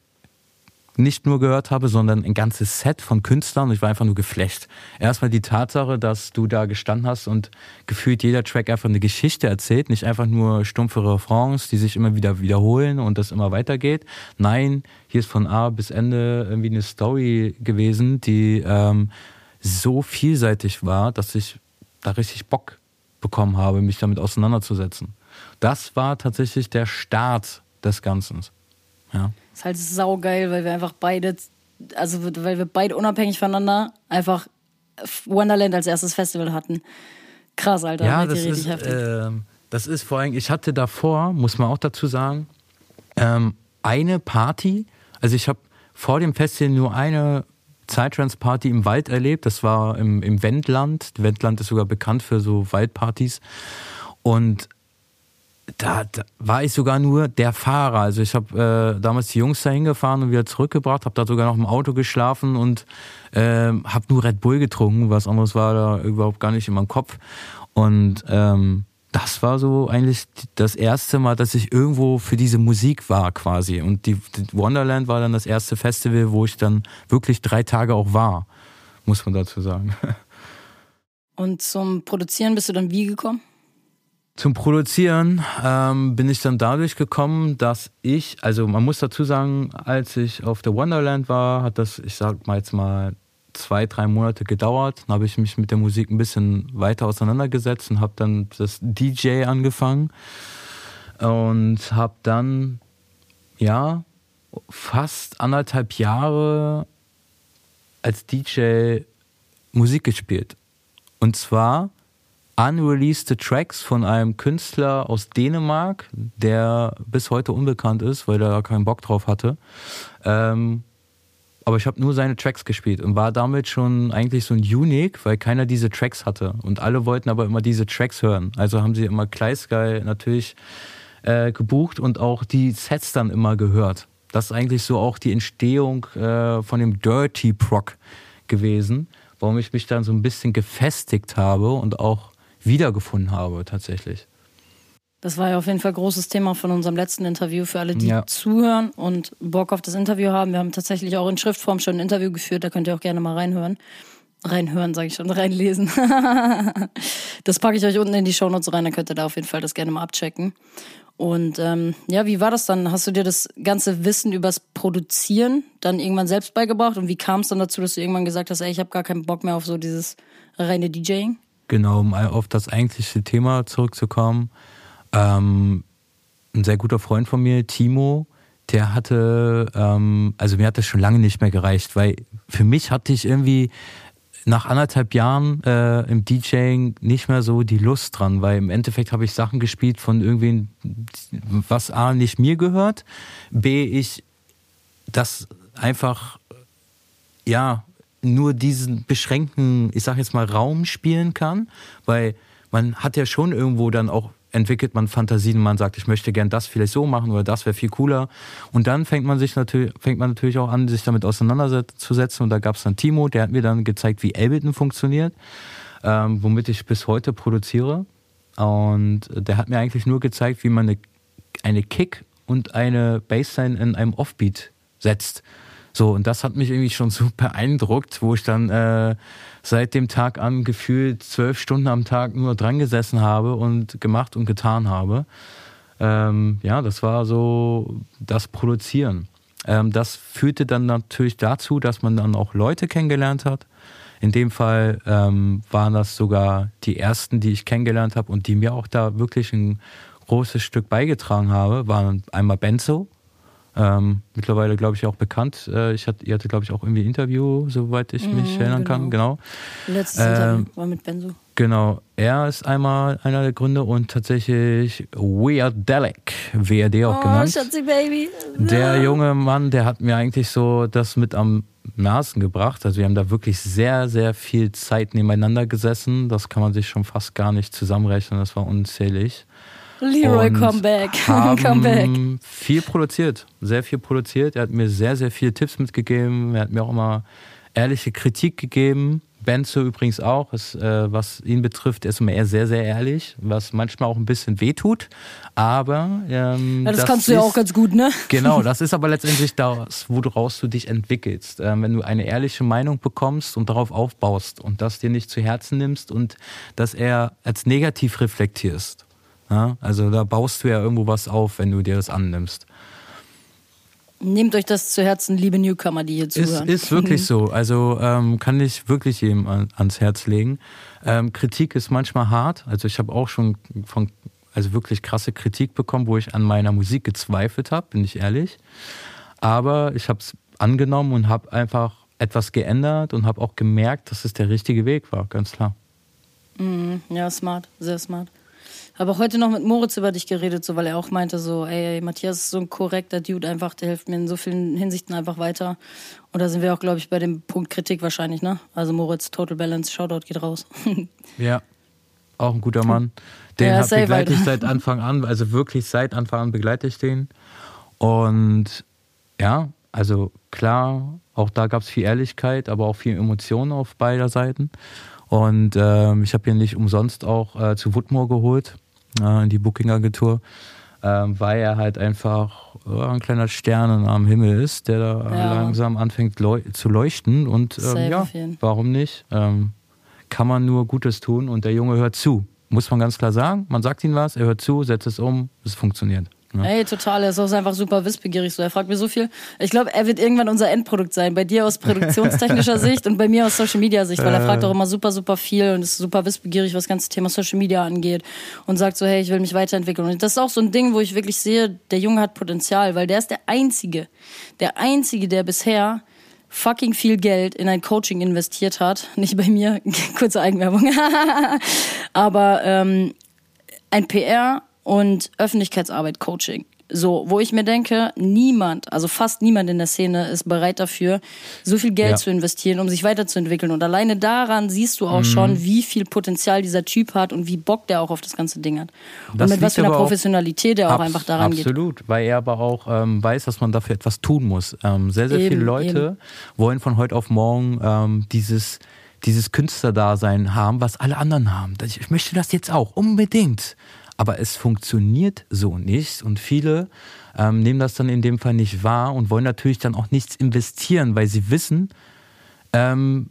nicht nur gehört habe, sondern ein ganzes Set von Künstlern und ich war einfach nur geflecht. Erstmal die Tatsache, dass du da gestanden hast und gefühlt jeder Track einfach eine Geschichte erzählt, nicht einfach nur stumpfe Refrains, die sich immer wieder wiederholen und das immer weitergeht. Nein, hier ist von A bis Ende irgendwie eine Story gewesen, die ähm, so vielseitig war, dass ich da richtig Bock bekommen habe, mich damit auseinanderzusetzen. Das war tatsächlich der Start des Ganzen. Ja. Ist halt saugeil, weil wir einfach beide, also weil wir beide unabhängig voneinander einfach Wonderland als erstes Festival hatten. Krass, Alter. Ja, das ist, äh, das ist vor allem, ich hatte davor, muss man auch dazu sagen, ähm, eine Party, also ich habe vor dem Festival nur eine Zeitrance-Party im Wald erlebt. Das war im, im Wendland. Wendland ist sogar bekannt für so Waldpartys. Und da, da, war ich sogar nur der Fahrer. Also ich habe äh, damals die Jungs da hingefahren und wieder zurückgebracht, habe da sogar noch im Auto geschlafen und äh, habe nur Red Bull getrunken. Was anderes war da überhaupt gar nicht in meinem Kopf. Und ähm, das war so eigentlich das erste Mal, dass ich irgendwo für diese Musik war quasi. Und die, die Wonderland war dann das erste Festival, wo ich dann wirklich drei Tage auch war, muss man dazu sagen. Und zum Produzieren bist du dann wie gekommen? Zum Produzieren ähm, bin ich dann dadurch gekommen, dass ich, also man muss dazu sagen, als ich auf der Wonderland war, hat das, ich sag mal jetzt mal zwei, drei Monate gedauert. Dann habe ich mich mit der Musik ein bisschen weiter auseinandergesetzt und habe dann das DJ angefangen und habe dann ja fast anderthalb Jahre als DJ Musik gespielt. Und zwar unreleased Tracks von einem Künstler aus Dänemark, der bis heute unbekannt ist, weil er da keinen Bock drauf hatte. Ähm, aber ich habe nur seine Tracks gespielt und war damit schon eigentlich so ein Unique, weil keiner diese Tracks hatte. Und alle wollten aber immer diese Tracks hören. Also haben sie immer Kleisgeil natürlich äh, gebucht und auch die Sets dann immer gehört. Das ist eigentlich so auch die Entstehung äh, von dem Dirty Proc gewesen, warum ich mich dann so ein bisschen gefestigt habe und auch wiedergefunden habe tatsächlich. Das war ja auf jeden Fall großes Thema von unserem letzten Interview für alle, die ja. zuhören und Bock auf das Interview haben. Wir haben tatsächlich auch in Schriftform schon ein Interview geführt, da könnt ihr auch gerne mal reinhören. Reinhören, sage ich schon, reinlesen. das packe ich euch unten in die Shownotes rein, dann könnt ihr da auf jeden Fall das gerne mal abchecken. Und ähm, ja, wie war das dann? Hast du dir das ganze Wissen übers Produzieren dann irgendwann selbst beigebracht? Und wie kam es dann dazu, dass du irgendwann gesagt hast, ey, ich habe gar keinen Bock mehr auf so dieses reine DJing? Genau, um auf das eigentliche Thema zurückzukommen. Ähm, ein sehr guter Freund von mir, Timo, der hatte, ähm, also mir hat das schon lange nicht mehr gereicht, weil für mich hatte ich irgendwie nach anderthalb Jahren äh, im DJing nicht mehr so die Lust dran, weil im Endeffekt habe ich Sachen gespielt von irgendwen, was A nicht mir gehört, B ich das einfach ja nur diesen beschränkten, ich sag jetzt mal Raum spielen kann, weil man hat ja schon irgendwo dann auch entwickelt man Fantasien, man sagt, ich möchte gern das vielleicht so machen oder das wäre viel cooler. Und dann fängt man sich natürlich, fängt man natürlich auch an, sich damit auseinanderzusetzen. Und da gab es dann Timo, der hat mir dann gezeigt, wie Ableton funktioniert, ähm, womit ich bis heute produziere. Und der hat mir eigentlich nur gezeigt, wie man eine, eine Kick und eine Bassline in einem Offbeat setzt. So, und das hat mich irgendwie schon super beeindruckt, wo ich dann äh, seit dem Tag an gefühlt zwölf Stunden am Tag nur dran gesessen habe und gemacht und getan habe. Ähm, ja, das war so das Produzieren. Ähm, das führte dann natürlich dazu, dass man dann auch Leute kennengelernt hat. In dem Fall ähm, waren das sogar die ersten, die ich kennengelernt habe und die mir auch da wirklich ein großes Stück beigetragen habe, waren einmal Benzo, ähm, mittlerweile, glaube ich, auch bekannt. Äh, ich hatte, ihr hatte, glaube ich, auch irgendwie Interview, soweit ich mich mhm, erinnern genau. kann. Genau. Letztes ähm, Interview war mit Benzo. Genau. Er ist einmal einer der Gründer und tatsächlich Weirdelic, WRD auch oh, genannt. Schatzi Baby. Der junge Mann, der hat mir eigentlich so das mit am Nasen gebracht. Also wir haben da wirklich sehr, sehr viel Zeit nebeneinander gesessen. Das kann man sich schon fast gar nicht zusammenrechnen. Das war unzählig. Leroy, come back. come back. Viel produziert, sehr viel produziert. Er hat mir sehr, sehr viele Tipps mitgegeben. Er hat mir auch immer ehrliche Kritik gegeben. Benzo übrigens auch, ist, äh, was ihn betrifft, er ist immer eher sehr, sehr ehrlich, was manchmal auch ein bisschen wehtut. Aber ähm, ja, das, das, kannst du ja auch ganz gut, ne? Genau, das ist aber letztendlich das, woraus du dich entwickelst. Ähm, wenn du eine ehrliche Meinung bekommst und darauf aufbaust und das dir nicht zu Herzen nimmst und das eher als negativ reflektierst. Ja? Also da baust du ja irgendwo was auf, wenn du dir das annimmst. Nehmt euch das zu Herzen, liebe Newcomer, die hier zuhören. Ist, ist wirklich so. Also ähm, kann ich wirklich jedem an, ans Herz legen. Ähm, Kritik ist manchmal hart. Also ich habe auch schon von also wirklich krasse Kritik bekommen, wo ich an meiner Musik gezweifelt habe, bin ich ehrlich. Aber ich habe es angenommen und habe einfach etwas geändert und habe auch gemerkt, dass es der richtige Weg war, ganz klar. Mm, ja, smart, sehr smart. Habe heute noch mit Moritz über dich geredet, so weil er auch meinte, so, ey, Matthias ist so ein korrekter Dude einfach, der hilft mir in so vielen Hinsichten einfach weiter. Und da sind wir auch, glaube ich, bei dem Punkt Kritik wahrscheinlich, ne? Also Moritz, Total Balance, Shoutout geht raus. ja, auch ein guter Mann. Den ja, begleite ich seit Anfang an, also wirklich seit Anfang an begleite ich den. Und ja, also klar, auch da gab es viel Ehrlichkeit, aber auch viel Emotionen auf beider Seiten. Und ähm, ich habe ihn nicht umsonst auch äh, zu Woodmore geholt in die Booking-Agentur, ähm, weil er halt einfach äh, ein kleiner Stern am Himmel ist, der da Ja. langsam anfängt leu zu leuchten. Und ähm, ja, warum nicht? Ähm, kann man nur Gutes tun und der Junge hört zu. Muss man ganz klar sagen. Man sagt ihm was, er hört zu, setzt es um, es funktioniert. Ne? Ey, total. Er ist auch einfach super wissbegierig. So. Er fragt mir so viel. Ich glaube, er wird irgendwann unser Endprodukt sein. Bei dir aus produktionstechnischer Sicht und bei mir aus Social Media Sicht, weil er fragt auch immer super, super viel und ist super wissbegierig, was das ganze Thema Social Media angeht und sagt so, hey, ich will mich weiterentwickeln. Und das ist auch so ein Ding, wo ich wirklich sehe, der Junge hat Potenzial, weil der ist der Einzige, der Einzige, der bisher fucking viel Geld in ein Coaching investiert hat. Nicht bei mir, kurze Eigenwerbung. Aber ähm, ein PR und Öffentlichkeitsarbeit Coaching. So, wo ich mir denke, niemand, also fast niemand in der Szene ist bereit dafür, so viel Geld Ja. zu investieren, um sich weiterzuentwickeln. Und alleine daran siehst du auch schon, wie viel Potenzial dieser Typ hat und wie Bock der auch auf das ganze Ding hat. Und Das mit was für einer Professionalität der auch einfach daran geht. Absolut, weil er aber auch ähm, weiß, dass man dafür etwas tun muss. Ähm, sehr, sehr viele Eben, Leute wollen von heute auf morgen ähm, dieses, dieses Künstlerdasein haben, was alle anderen haben. Ich möchte das jetzt auch, unbedingt. Aber es funktioniert so nicht und viele ähm, nehmen das dann in dem Fall nicht wahr und wollen natürlich dann auch nichts investieren, weil sie wissen, ähm,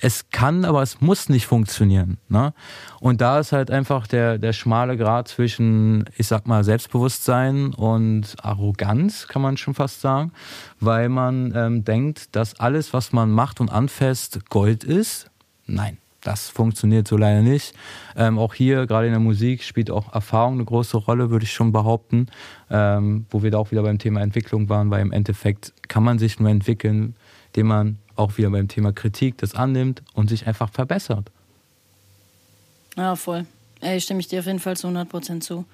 es kann, aber es muss nicht funktionieren. Ne? Und da ist halt einfach der, der schmale Grad zwischen, ich sag mal, Selbstbewusstsein und Arroganz, kann man schon fast sagen, weil man ähm, denkt, dass alles, was man macht und anfasst, Gold ist. Nein. Das funktioniert so leider nicht. Ähm, auch hier, gerade in der Musik, spielt auch Erfahrung eine große Rolle, würde ich schon behaupten. Ähm, wo wir da auch wieder beim Thema Entwicklung waren, weil im Endeffekt kann man sich nur entwickeln, indem man auch wieder beim Thema Kritik das annimmt und sich einfach verbessert. Ja, voll. Ey, stimme ich dir auf jeden Fall zu 100% zu.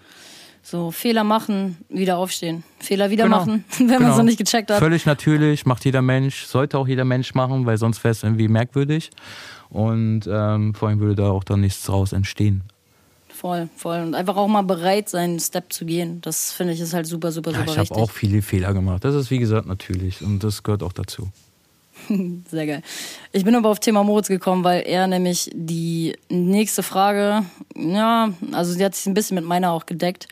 So, Fehler machen, wieder aufstehen. Fehler wieder Genau. machen, wenn man Genau. so nicht gecheckt hat. Völlig natürlich, macht jeder Mensch, sollte auch jeder Mensch machen, weil sonst wäre es irgendwie merkwürdig. Und ähm, vor allem würde da auch dann nichts draus entstehen. Voll, voll. Und einfach auch mal bereit sein, einen Step zu gehen. Das finde ich ist halt super, super, Ja, super ich habe wichtig. auch viele Fehler gemacht. Das ist wie gesagt natürlich und das gehört auch dazu. Sehr geil. Ich bin aber auf Thema Moritz gekommen, weil er nämlich die nächste Frage, ja, also sie hat sich ein bisschen mit meiner auch gedeckt,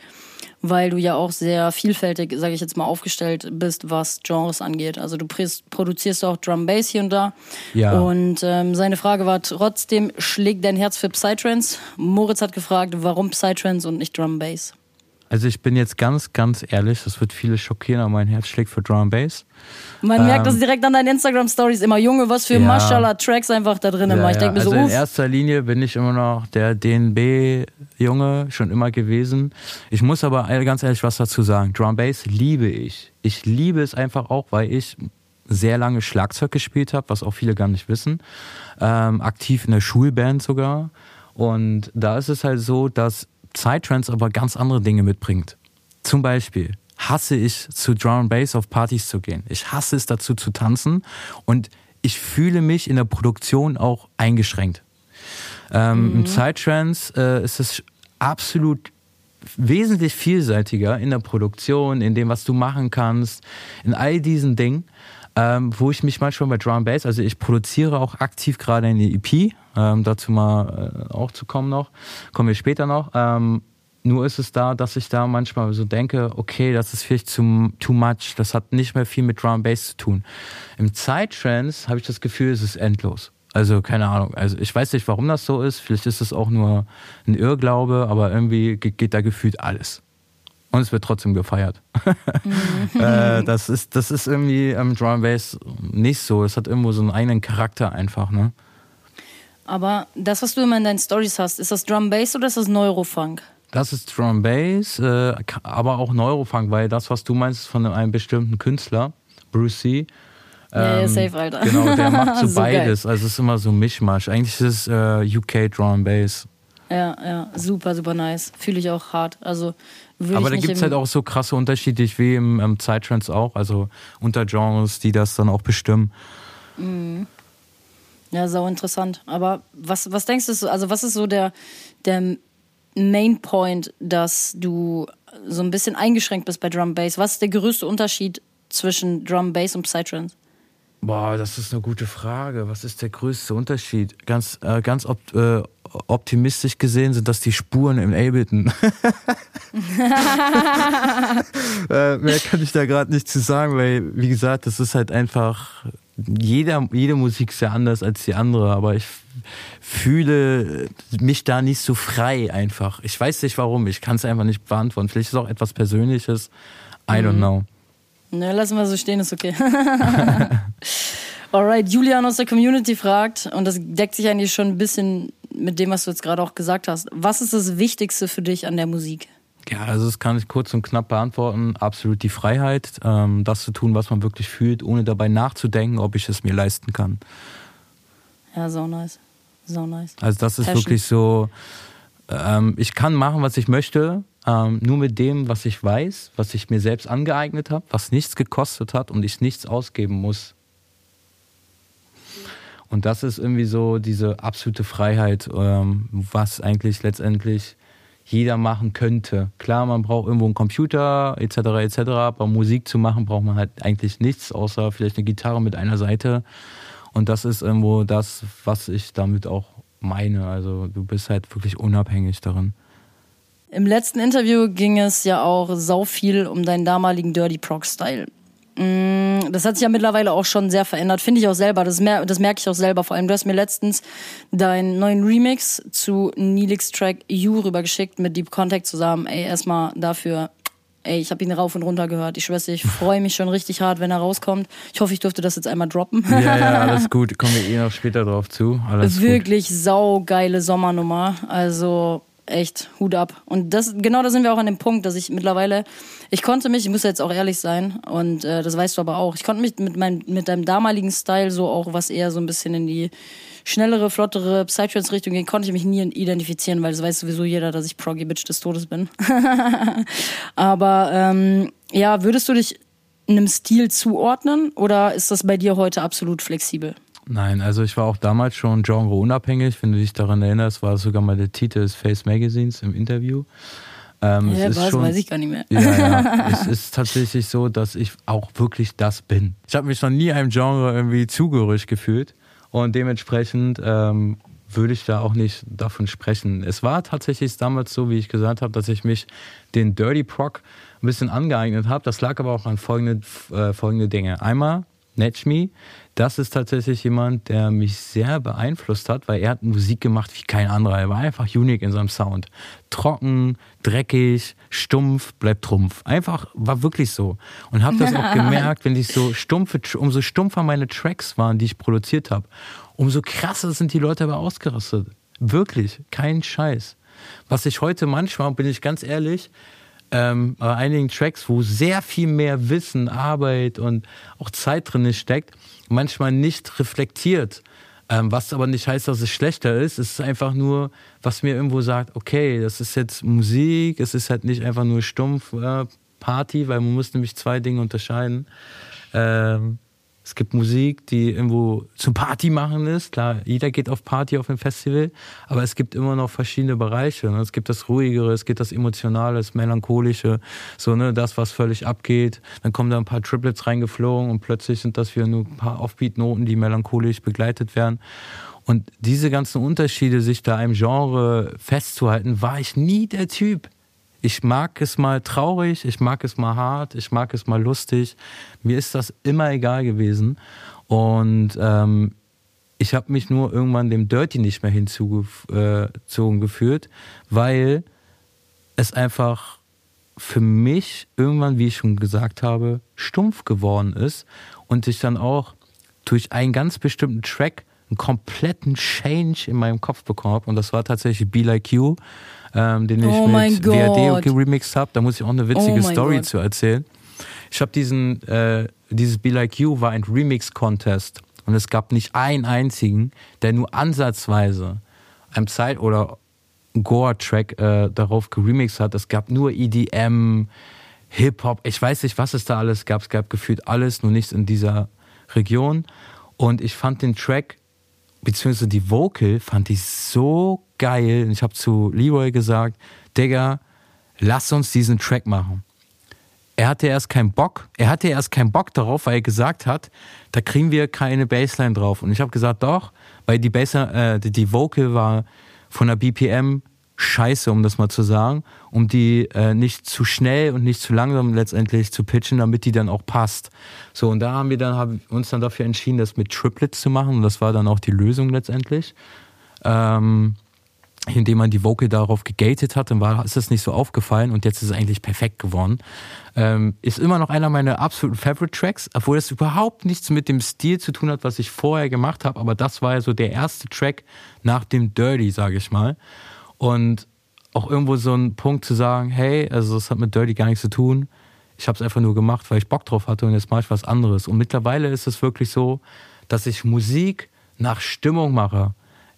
weil du ja auch sehr vielfältig, sage ich jetzt mal, aufgestellt bist, was Genres angeht. Also du produzierst auch Drum Bass hier und da. Ja. Und ähm, seine Frage war trotzdem, schlägt dein Herz für Psytrance? Moritz hat gefragt, warum Psytrance und nicht Drum Bass? Also ich bin jetzt ganz, ganz ehrlich, das wird viele schockieren, aber mein Herz schlägt für Drum Bass. Man merkt Ähm, das direkt an deinen Instagram-Stories immer. Junge, was für Ja. Maschallah-Tracks einfach da drin immer. Ich denke mir also so, in uff. erster Linie bin ich immer noch der DNB-Junge, schon immer gewesen. Ich muss aber ganz ehrlich was dazu sagen. Drum Bass liebe ich. Ich liebe es einfach auch, weil ich sehr lange Schlagzeug gespielt habe, was auch viele gar nicht wissen. Ähm, aktiv in der Schulband sogar. Und da ist es halt so, dass Psytrance aber ganz andere Dinge mitbringt. Zum Beispiel hasse ich zu Drum and Bass auf Partys zu gehen. Ich hasse es dazu zu tanzen und ich fühle mich in der Produktion auch eingeschränkt. Ähm, Im Psytrance äh, ist es absolut wesentlich vielseitiger in der Produktion, in dem, was du machen kannst, in all diesen Dingen, ähm, wo ich mich manchmal bei Drum Bass, also ich produziere auch aktiv gerade eine EP, ähm, dazu mal äh, auch zu kommen noch, kommen wir später noch. Ähm, nur ist es da, dass ich da manchmal so denke, okay, das ist vielleicht zu, too much, das hat nicht mehr viel mit Drum Bass zu tun. Im Psytrance habe ich das Gefühl, es ist endlos. Also keine Ahnung. Also ich weiß nicht, warum das so ist. Vielleicht ist es auch nur ein Irrglaube, aber irgendwie ge- geht da gefühlt alles. Und es wird trotzdem gefeiert. äh, das, ist, das ist irgendwie im Drum Bass nicht so. Es hat irgendwo so einen eigenen Charakter einfach. Ne? Aber das, was du immer in deinen Stories hast, ist das Drum Bass oder ist das Neurofunk? Das ist Drum Bass, äh, aber auch Neurofunk, weil das, was du meinst, ist von einem bestimmten Künstler, Bruce C. Ja, ja, Ähm, safe, Alter. Genau, der macht so, So geil. beides. Also es ist immer so ein Mischmasch. Eigentlich ist es äh, UK Drum Bass. Ja, ja, super, super nice. Fühle ich auch hart. Also Aber da gibt es halt auch so krasse Unterschiede wie im, im Psytrance auch, also Untergenres, die das dann auch bestimmen. Ja, sau interessant. Aber was, was denkst du, so- also was ist so der, der Main Point, dass du so ein bisschen eingeschränkt bist bei Drum Bass? Was ist der größte Unterschied zwischen Drum Bass und Psytrance? Boah, das ist eine gute Frage. Was ist der größte Unterschied? Ganz, äh, ganz ob, äh, optimistisch gesehen sind das die Spuren im Ableton. äh, mehr kann ich da gerade nicht zu sagen, weil, wie gesagt, das ist halt einfach, jeder, jede Musik ist ja anders als die andere, aber ich fühle mich da nicht so frei einfach. Ich weiß nicht warum, ich kann es einfach nicht beantworten. Vielleicht ist es auch etwas Persönliches. I don't mhm. know. Ne, lassen wir so stehen, ist okay. Alright, Julian aus der Community fragt, und das deckt sich eigentlich schon ein bisschen mit dem, was du jetzt gerade auch gesagt hast. Was ist das Wichtigste für dich an der Musik? Ja, also das kann ich kurz und knapp beantworten. Absolut die Freiheit, ähm, das zu tun, was man wirklich fühlt, ohne dabei nachzudenken, ob ich es mir leisten kann. Ja, so nice. So nice. Also das ist Passion. wirklich so, ähm, ich kann machen, was ich möchte, ähm, nur mit dem, was ich weiß, was ich mir selbst angeeignet habe, was nichts gekostet hat und ich nichts ausgeben muss. Und das ist irgendwie so diese absolute Freiheit, ähm, was eigentlich letztendlich jeder machen könnte. Klar, man braucht irgendwo einen Computer etc. etc. Aber Musik zu machen braucht man halt eigentlich nichts, außer vielleicht eine Gitarre mit einer Seite. Und das ist irgendwo das, was ich damit auch meine. Also du bist halt wirklich unabhängig darin. Im letzten Interview ging es ja auch sau viel um deinen damaligen Dirty Proc Style. Mm, das hat sich ja mittlerweile auch schon sehr verändert, finde ich auch selber. Das, mer das merke ich auch selber. Vor allem, du hast mir letztens deinen neuen Remix zu Neelix Track You rübergeschickt mit Deep Contact zusammen. Ey, erstmal dafür. Ey, ich habe ihn rauf und runter gehört. Ich schwöre, ich freue mich schon richtig hart, wenn er rauskommt. Ich hoffe, ich durfte das jetzt einmal droppen. Ja, ja, alles gut. Kommen wir eh noch später drauf zu. Alles Wirklich gut. saugeile Sommernummer. Also echt Hut ab. Und das genau da sind wir auch an dem Punkt, dass ich mittlerweile, ich konnte mich, ich muss jetzt auch ehrlich sein, und äh, das weißt du aber auch, ich konnte mich mit meinem mit deinem damaligen Style so auch was eher so ein bisschen in die schnellere, flottere Psytrance-Richtung gehen, konnte ich mich nie identifizieren, weil das weiß sowieso jeder, dass ich Proggy Bitch des Todes bin. aber ähm, ja, würdest du dich einem Stil zuordnen oder ist das bei dir heute absolut flexibel? Nein, also ich war auch damals schon genreunabhängig. Wenn du dich daran erinnerst, war sogar mal der Titel des Face Magazines im Interview. Ähm, ja, was, schon, weiß ich gar nicht mehr. Ja, ja. es ist tatsächlich so, dass ich auch wirklich das bin. Ich habe mich noch nie einem Genre irgendwie zugehörig gefühlt und dementsprechend ähm, würde ich da auch nicht davon sprechen. Es war tatsächlich damals so, wie ich gesagt habe, dass ich mich den Dirty Proc ein bisschen angeeignet habe. Das lag aber auch an folgende, äh, folgende Dinge. Einmal Netchme, das ist tatsächlich jemand, der mich sehr beeinflusst hat, weil er hat Musik gemacht wie kein anderer. Er war einfach unique in seinem Sound. Trocken, dreckig, stumpf, bleibt trumpf. Einfach, war wirklich so. Und habe das auch gemerkt, wenn ich so stumpfe, umso stumpfer meine Tracks waren, die ich produziert habe, umso krasser sind die Leute aber ausgerastet. Wirklich, kein Scheiß. Was ich heute manchmal, bin ich ganz ehrlich, ähm, bei einigen Tracks, wo sehr viel mehr Wissen, Arbeit und auch Zeit drin steckt, manchmal nicht reflektiert. Ähm, was aber nicht heißt, dass es schlechter ist. Es ist einfach nur, was mir irgendwo sagt, okay, das ist jetzt Musik, es ist halt nicht einfach nur stumpf äh, Party, weil man muss nämlich zwei Dinge unterscheiden. Ähm, es gibt Musik, die irgendwo zum Party machen ist. Klar, jeder geht auf Party auf ein Festival, aber es gibt immer noch verschiedene Bereiche. Ne? Es gibt das Ruhigere, es gibt das Emotionale, das Melancholische, so ne, das, was völlig abgeht. Dann kommen da ein paar Triplets reingeflogen und plötzlich sind das wieder nur ein paar Offbeat-Noten, die melancholisch begleitet werden. Und diese ganzen Unterschiede, sich da einem Genre festzuhalten, war ich nie der Typ. Ich mag es mal traurig, ich mag es mal hart, ich mag es mal lustig. Mir ist das immer egal gewesen. Und ähm, ich habe mich nur irgendwann dem Dirty nicht mehr hinzugezogen geführt, weil es einfach für mich irgendwann, wie ich schon gesagt habe, stumpf geworden ist und ich dann auch durch einen ganz bestimmten Track einen kompletten Change in meinem Kopf bekommen habe. Und das war tatsächlich Be Like You ähm, den ich oh mit WAD geremixed habe. Da muss ich auch eine witzige oh Story Gott. zu erzählen. Ich habe diesen, äh, dieses Be Like You war ein Remix-Contest und es gab nicht einen einzigen, der nur ansatzweise einem Zeit- oder Gore-Track äh, darauf geremixed hat. Es gab nur EDM, Hip-Hop, ich weiß nicht, was es da alles gab. Es gab gefühlt alles, nur nichts in dieser Region. Und ich fand den Track, beziehungsweise die Vocal, fand ich so geil. Ich habe zu Leroy gesagt, Digga, lass uns diesen Track machen. Er hatte erst keinen Bock. Er hatte erst keinen Bock darauf, weil er gesagt hat, da kriegen wir keine Bassline drauf. Und ich habe gesagt, doch, weil die Bassline, äh, die Vocal war von der BPM scheiße, um das mal zu sagen, um die äh, nicht zu schnell und nicht zu langsam letztendlich zu pitchen, damit die dann auch passt. So, und da haben wir dann haben uns dann dafür entschieden, das mit Triplets zu machen. Und das war dann auch die Lösung letztendlich. Ähm, indem man die Vocal darauf gegatet hat, dann war, ist das nicht so aufgefallen und jetzt ist es eigentlich perfekt geworden. Ähm, ist immer noch einer meiner absoluten Favorite Tracks, obwohl das überhaupt nichts mit dem Stil zu tun hat, was ich vorher gemacht habe, aber das war ja so der erste Track nach dem Dirty, sage ich mal. Und auch irgendwo so ein Punkt zu sagen, hey, also das hat mit Dirty gar nichts zu tun. Ich habe es einfach nur gemacht, weil ich Bock drauf hatte und jetzt mache ich was anderes. Und mittlerweile ist es wirklich so, dass ich Musik nach Stimmung mache.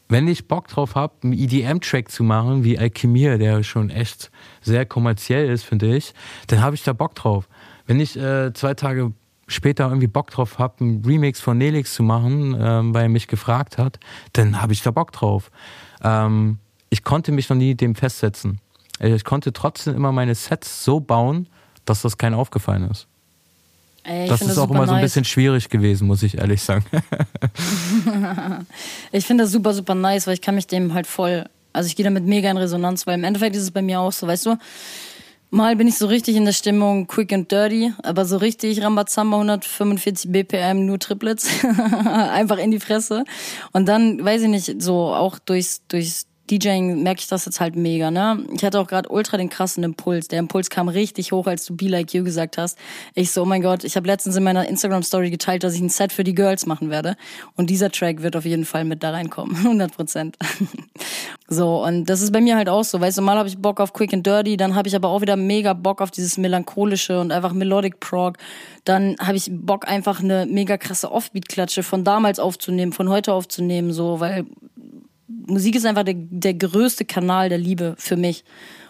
Wenn ich Bock drauf habe, einen EDM-Track zu machen, wie Alchemie, der schon echt sehr kommerziell ist, finde ich, dann habe ich da Bock drauf. Wenn ich äh, zwei Tage später irgendwie Bock drauf habe, einen Remix von Nelix zu machen, ähm, weil er mich gefragt hat, dann habe ich da Bock drauf. Ähm, ich konnte mich noch nie dem festsetzen. Ich konnte trotzdem immer meine Sets so bauen, dass das kein aufgefallen ist. Ey, das ist das auch immer nice. so ein bisschen schwierig gewesen, muss ich ehrlich sagen. ich finde das super, super nice, weil ich kann mich dem halt voll, also ich gehe damit mega in Resonanz, weil im Endeffekt ist es bei mir auch so, weißt du, mal bin ich so richtig in der Stimmung quick and dirty, aber so richtig Rambazamba 145 BPM, nur Triplets, einfach in die Fresse. Und dann, weiß ich nicht, so auch durchs, durchs DJing merke ich das jetzt halt mega, ne? Ich hatte auch gerade ultra den krassen Impuls. Der Impuls kam richtig hoch, als du Be Like You gesagt hast. Ich so, oh mein Gott, ich habe letztens in meiner Instagram-Story geteilt, dass ich ein Set für die Girls machen werde. Und dieser Track wird auf jeden Fall mit da reinkommen. 100 Prozent. so, und das ist bei mir halt auch so. Weißt du, mal habe ich Bock auf Quick and Dirty, dann habe ich aber auch wieder mega Bock auf dieses melancholische und einfach Melodic Prog. Dann habe ich Bock einfach eine mega krasse Offbeat-Klatsche von damals aufzunehmen, von heute aufzunehmen, so, weil Musik ist einfach der, der größte Kanal der Liebe für mich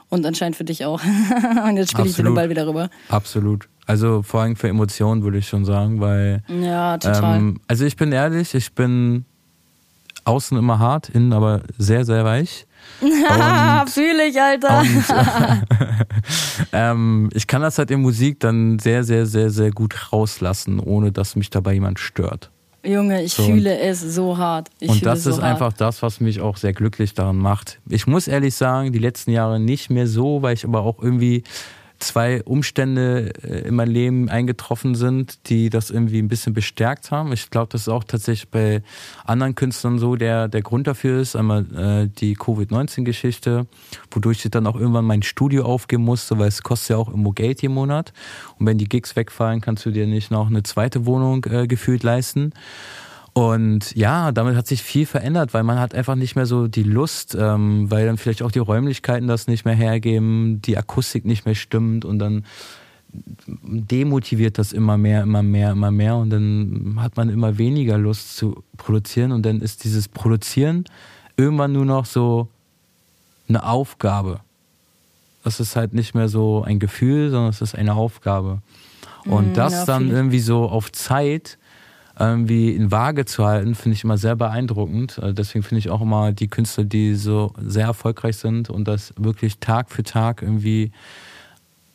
und anscheinend für dich auch. und jetzt spiele ich den Ball wieder rüber. Absolut. Also vor allem für Emotionen würde ich schon sagen, weil. Ja, total. Ähm, also ich bin ehrlich, ich bin außen immer hart, innen aber sehr, sehr weich. Fühle ich, Alter. Und, ähm, ich kann das halt in Musik dann sehr, sehr, sehr, sehr gut rauslassen, ohne dass mich dabei jemand stört. Junge, ich so. fühle es so hart. Ich und das so ist hart. einfach das, was mich auch sehr glücklich daran macht. Ich muss ehrlich sagen, die letzten Jahre nicht mehr so, weil ich aber auch irgendwie zwei Umstände äh, in mein Leben eingetroffen sind, die das irgendwie ein bisschen bestärkt haben. Ich glaube, das ist auch tatsächlich bei anderen Künstlern so der, der Grund dafür ist. Einmal äh, die Covid-19-Geschichte, wodurch ich dann auch irgendwann mein Studio aufgeben musste, weil es kostet ja auch immer Geld jeden Monat. Und wenn die Gigs wegfallen, kannst du dir nicht noch eine zweite Wohnung äh, gefühlt leisten. Und ja, damit hat sich viel verändert, weil man hat einfach nicht mehr so die Lust, ähm, weil dann vielleicht auch die Räumlichkeiten das nicht mehr hergeben, die Akustik nicht mehr stimmt und dann demotiviert das immer mehr, immer mehr, immer mehr und dann hat man immer weniger Lust zu produzieren und dann ist dieses Produzieren irgendwann nur noch so eine Aufgabe. Das ist halt nicht mehr so ein Gefühl, sondern es ist eine Aufgabe. Und mm, das ja, dann irgendwie so auf Zeit irgendwie in Waage zu halten, finde ich immer sehr beeindruckend. Also deswegen finde ich auch immer die Künstler, die so sehr erfolgreich sind und das wirklich Tag für Tag irgendwie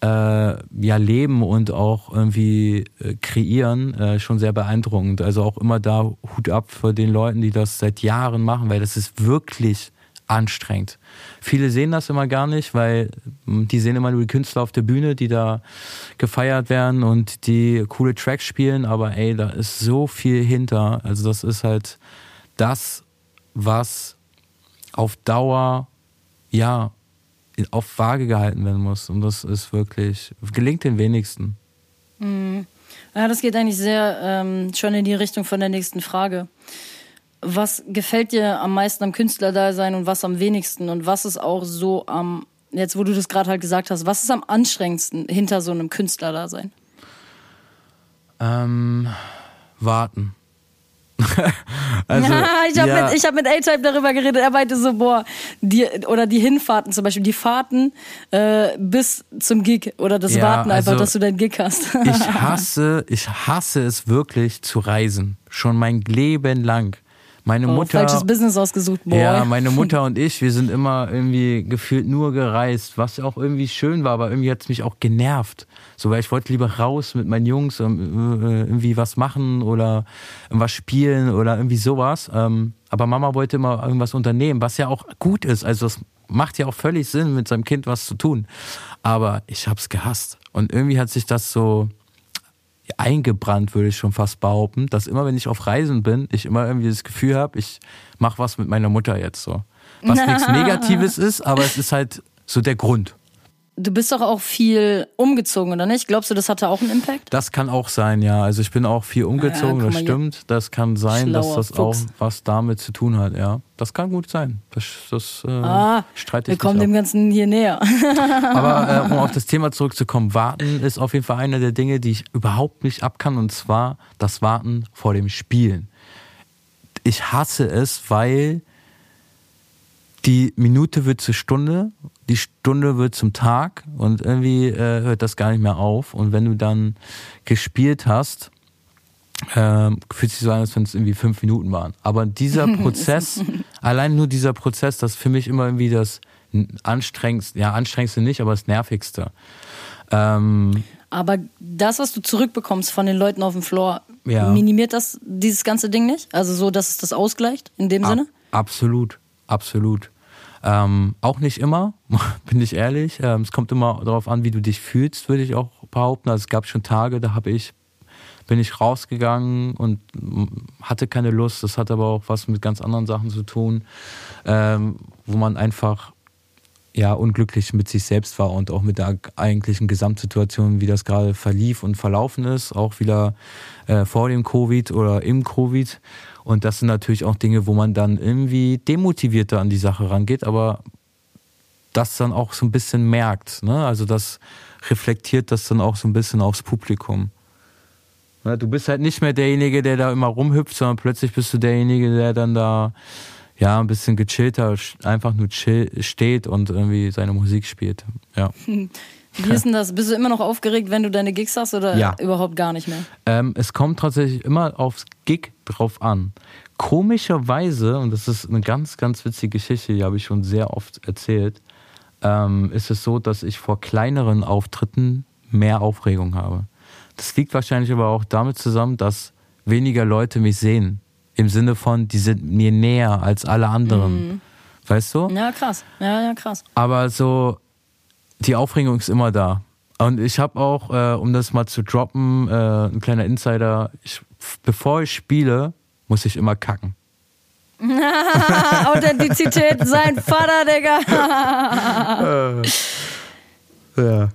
äh, ja leben und auch irgendwie äh, kreieren, äh, schon sehr beeindruckend. Also auch immer da Hut ab für den Leuten, die das seit Jahren machen, weil das ist wirklich anstrengend. Viele sehen das immer gar nicht, weil hm, die sehen immer nur die Künstler auf der Bühne, die da gefeiert werden und die coole Tracks spielen, aber ey, da ist so viel hinter. Also das ist halt das, was auf Dauer, ja, auf Waage gehalten werden muss. Und das ist wirklich, gelingt den wenigsten. Mhm. Ja, das geht eigentlich sehr ähm, schon in die Richtung von der nächsten Frage was gefällt dir am meisten am Künstlerdasein und was am wenigsten? Und was ist auch so am, jetzt wo du das gerade halt gesagt hast, was ist am anstrengendsten hinter so einem Künstlerdasein? Ähm, warten. also, ja, ich habe ja. mit, hab mit A-Type darüber geredet. Er meinte so, boah, die, oder die Hinfahrten zum Beispiel, die Fahrten äh, bis zum Gig oder das ja, Warten einfach, also, dass du deinen Gig hast. ich hasse, ich hasse es wirklich zu reisen. Schon mein Leben lang meine Oh, Mutter. falsches Business ausgesucht, boy. Ja, meine Mutter und ich, wir sind immer irgendwie gefühlt nur gereist, was auch irgendwie schön war, aber irgendwie hat es mich auch genervt. So, weil ich wollte lieber raus mit meinen Jungs und äh, irgendwie was machen oder was spielen oder irgendwie sowas. Ähm, aber Mama wollte immer irgendwas unternehmen, was ja auch gut ist. Also es macht ja auch völlig Sinn, mit seinem Kind was zu tun. Aber ich hab's gehasst. Und irgendwie hat sich das so eingebrannt, würde ich schon fast behaupten, dass immer, wenn ich auf Reisen bin, ich immer irgendwie das Gefühl habe, ich mache was mit meiner Mutter jetzt so. Was nichts Negatives ist, aber es ist halt so der Grund. Du bist doch auch viel umgezogen, oder nicht? Glaubst du, das hatte auch einen Impact? Das kann auch sein, ja. Also ich bin auch viel umgezogen, guck das mal hier. stimmt. Das kann sein, dass Schlauer das auch Fuchs. was damit zu tun hat, ja. Das kann gut sein. Das, das äh, Ah, streite Wir kommen dem Ganzen hier näher. ab. Aber äh, um auf das Thema zurückzukommen, Warten ist auf jeden Fall einer der Dinge, die ich überhaupt nicht abkann, und zwar das Warten vor dem Spielen. Ich hasse es, weil die Minute wird zur Stunde, die Stunde wird zum Tag und irgendwie äh, hört das gar nicht mehr auf. Und wenn du dann gespielt hast, ähm, fühlt sich so an, als wenn es irgendwie fünf Minuten waren. Aber dieser Prozess, allein nur dieser Prozess, das ist für mich immer irgendwie das anstrengendste, ja, anstrengendste nicht, aber das nervigste. Ähm, Aber das, was du zurückbekommst von den Leuten auf dem Floor, Ja. minimiert das dieses ganze Ding nicht? Also so, dass es das ausgleicht in dem Sinne? Ab, absolut, absolut. Ähm, auch nicht immer, bin ich ehrlich. Ähm, es kommt immer darauf an, wie du dich fühlst, würde ich auch behaupten. Also es gab schon Tage, da habe ich, bin ich rausgegangen und hatte keine Lust. Das hat aber auch was mit ganz anderen Sachen zu tun, ähm, wo man einfach ja unglücklich mit sich selbst war und auch mit der eigentlichen Gesamtsituation, wie das gerade verlief und verlaufen ist, auch wieder äh, vor dem Covid oder im Covid. Und das sind natürlich auch Dinge, wo man dann irgendwie demotivierter an die Sache rangeht, aber das dann auch so ein bisschen merkt. Ne? Also das reflektiert das dann auch so ein bisschen aufs Publikum. Ne, Du bist halt nicht mehr derjenige, der da immer rumhüpft, sondern plötzlich bist du derjenige, der dann da ja ein bisschen gechillter einfach nur chill steht und irgendwie seine Musik spielt. Ja. Wie ist denn das? Bist du immer noch aufgeregt, wenn du deine Gigs hast oder Ja. überhaupt gar nicht mehr? Ähm, es kommt tatsächlich immer aufs Gig drauf an. Komischerweise, und das ist eine ganz, ganz witzige Geschichte, die habe ich schon sehr oft erzählt, ähm, ist es so, dass ich vor kleineren Auftritten mehr Aufregung habe. Das liegt wahrscheinlich aber auch damit zusammen, dass weniger Leute mich sehen. Im Sinne von, die sind mir näher als alle anderen. Weißt du? Ja, krass. Ja, ja, krass. Aber so, die Aufregung ist immer da. Und ich habe auch, äh, um das mal zu droppen, äh, ein kleiner Insider, ich, bevor ich spiele, muss ich immer kacken. Authentizität, sein Vater, Digga. Ja.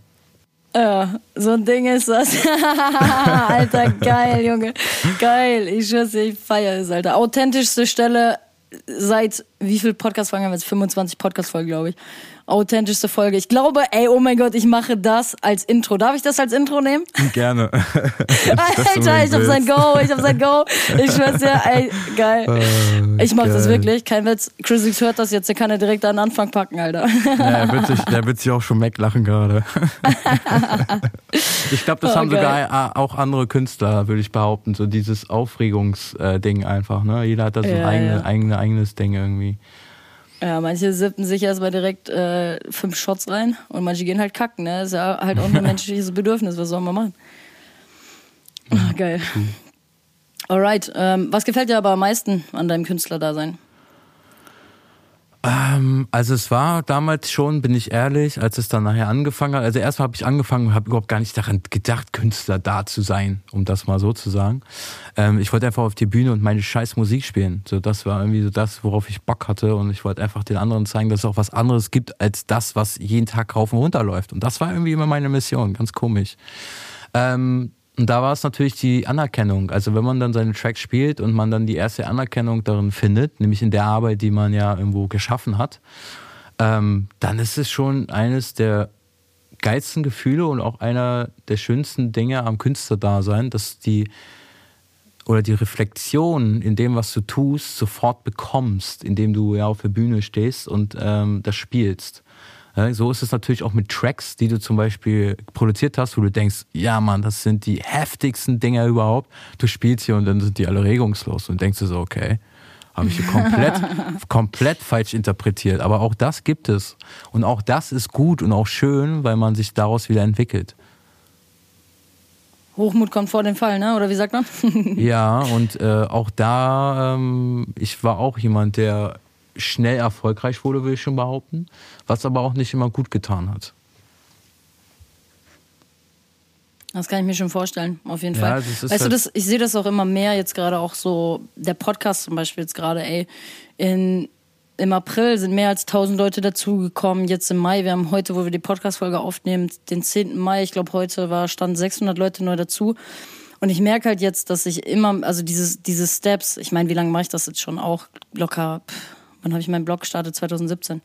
Ja, so ein Ding ist das. Alter, geil, Junge. Geil. Ich schwör's dir, ich feiere es, Alter. Authentischste Stelle seit wie viel Podcast-Folgen haben wir jetzt? 25 Podcast-Folgen, glaube ich. Authentischste Folge. Ich glaube, ey, oh mein Gott, ich mache das als Intro. Darf ich das als Intro nehmen? Gerne. Alter, ich hab sein Go, ich hab sein Go. Ich schwör's dir, ey, geil. Ich mach das geil. wirklich. Kein Witz. Chris hört das jetzt, der kann ja direkt an den Anfang packen, Alter. Ja, er wird sich, der wird sich auch schon weglachen gerade. ich glaube, das Oh, haben geil. sogar äh, auch andere Künstler, würde ich behaupten. So dieses Aufregungsding einfach. Ne? Jeder hat da so ein Ja, eigene, ja. eigene, eigenes Ding irgendwie. Ja, manche sippen sich erstmal direkt äh, fünf Shots rein und manche gehen halt kacken, ne? ist ja halt auch ein menschliches Bedürfnis, was soll man machen? Ah, geil. Alright, ähm, was gefällt dir aber am meisten an deinem Künstlerdasein? Ähm, also es war damals schon, bin ich ehrlich, als es dann nachher angefangen hat. Also erstmal habe ich angefangen und habe überhaupt gar nicht daran gedacht, Künstler da zu sein, um das mal so zu sagen. Ähm, ich wollte einfach auf die Bühne und meine scheiß Musik spielen. So, das war irgendwie so das, worauf ich Bock hatte. Und ich wollte einfach den anderen zeigen, dass es auch was anderes gibt als das, was jeden Tag rauf und runter läuft. Und das war irgendwie immer meine Mission. Ganz komisch. Ähm, und da war es natürlich die Anerkennung. Also wenn man dann seine Tracks spielt und man dann die erste Anerkennung darin findet, nämlich in der Arbeit, die man ja irgendwo geschaffen hat, ähm, dann ist es schon eines der geilsten Gefühle und auch einer der schönsten Dinge am Künstlerdasein, dass die oder die Reflexion in dem, was du tust, sofort bekommst, indem du ja auf der Bühne stehst und ähm, das spielst. So ist es natürlich auch mit Tracks, die du zum Beispiel produziert hast, wo du denkst, ja Mann, das sind die heftigsten Dinger überhaupt. Du spielst hier und dann sind die alle regungslos und denkst du so, okay, Habe ich komplett, komplett falsch interpretiert. Aber auch das gibt es. Und auch das ist gut und auch schön, weil man sich daraus wieder entwickelt. Hochmut kommt vor den Fall, ne? Oder wie sagt man? ja, und äh, auch da, ähm, ich war auch jemand, der schnell erfolgreich wurde, will ich schon behaupten, was aber auch nicht immer gut getan hat. Das kann ich mir schon vorstellen, auf jeden Fall. weißt halt du, das, ich sehe das auch immer mehr jetzt gerade auch so, der Podcast zum Beispiel jetzt gerade, ey, in, im April sind mehr als 1000 Leute dazugekommen, jetzt im Mai, wir haben heute, wo wir die Podcast-Folge aufnehmen, den 10. Mai, ich glaube heute war, stand 600 Leute neu dazu. Und ich merke halt jetzt, dass ich immer, also dieses, diese Steps, ich meine, wie lange mache ich das jetzt schon auch? Locker, pff, wann habe ich meinen Blog gestartet? 2017.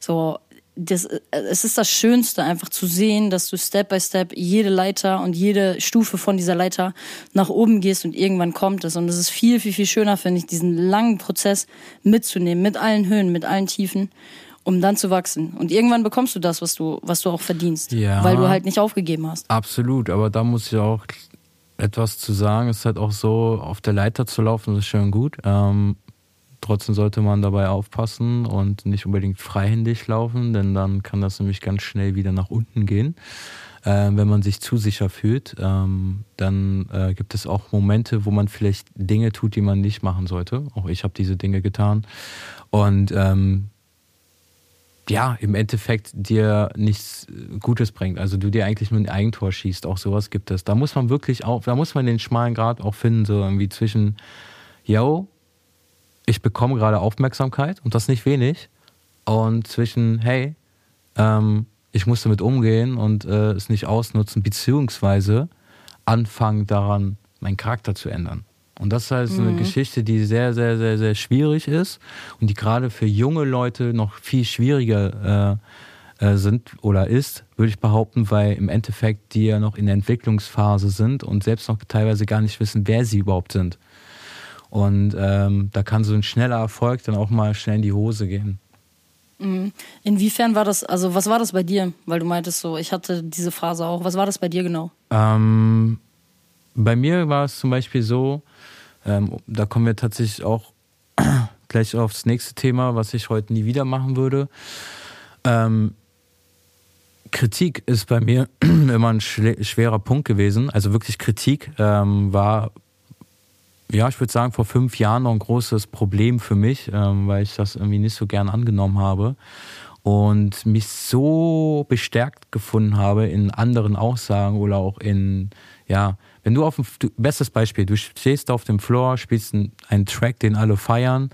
So, das, es ist das Schönste, einfach zu sehen, dass du Step by Step jede Leiter und jede Stufe von dieser Leiter nach oben gehst und irgendwann kommt es. Und es ist viel, viel, viel schöner, finde ich, diesen langen Prozess mitzunehmen, mit allen Höhen, mit allen Tiefen, um dann zu wachsen. Und irgendwann bekommst du das, was du, was du auch verdienst, ja, weil du halt nicht aufgegeben hast. Absolut, aber da muss ich auch etwas zu sagen. Es ist halt auch so, auf der Leiter zu laufen, das ist schön gut. Ähm, Trotzdem sollte man dabei aufpassen und nicht unbedingt freihändig laufen, denn dann kann das nämlich ganz schnell wieder nach unten gehen. Äh, wenn man sich zu sicher fühlt, ähm, dann äh, gibt es auch Momente, wo man vielleicht Dinge tut, die man nicht machen sollte. Auch ich habe diese Dinge getan. Und ähm, ja, im Endeffekt dir nichts Gutes bringt. Also du dir eigentlich nur ein Eigentor schießt. Auch sowas gibt es. Da muss man wirklich auch, da muss man den schmalen Grad auch finden, so irgendwie zwischen, yo, ich bekomme gerade Aufmerksamkeit und das nicht wenig. Und zwischen, hey, ähm, ich muss damit umgehen und äh, es nicht ausnutzen, beziehungsweise anfangen daran, meinen Charakter zu ändern. Und das ist halt mhm. eine Geschichte, die sehr, sehr, sehr, sehr schwierig ist und die gerade für junge Leute noch viel schwieriger äh, äh, sind oder ist, würde ich behaupten, weil im Endeffekt die ja noch in der Entwicklungsphase sind und selbst noch teilweise gar nicht wissen, wer sie überhaupt sind. Und ähm, da kann so ein schneller Erfolg dann auch mal schnell in die Hose gehen. Mhm. Inwiefern war das, also was war das bei dir? Weil du meintest so, ich hatte diese Phase auch. Was war das bei dir genau? Ähm, bei mir war es zum Beispiel so, ähm, da kommen wir tatsächlich auch gleich aufs nächste Thema, was ich heute nie wieder machen würde. Ähm, Kritik ist bei mir immer ein schwerer Punkt gewesen. Also wirklich Kritik ähm, war ja, ich würde sagen, vor fünf Jahren noch ein großes Problem für mich, ähm, weil ich das irgendwie nicht so gern angenommen habe und mich so bestärkt gefunden habe in anderen Aussagen oder auch in, ja, wenn du auf dem, bestes Beispiel, du stehst auf dem Floor, spielst einen Track, den alle feiern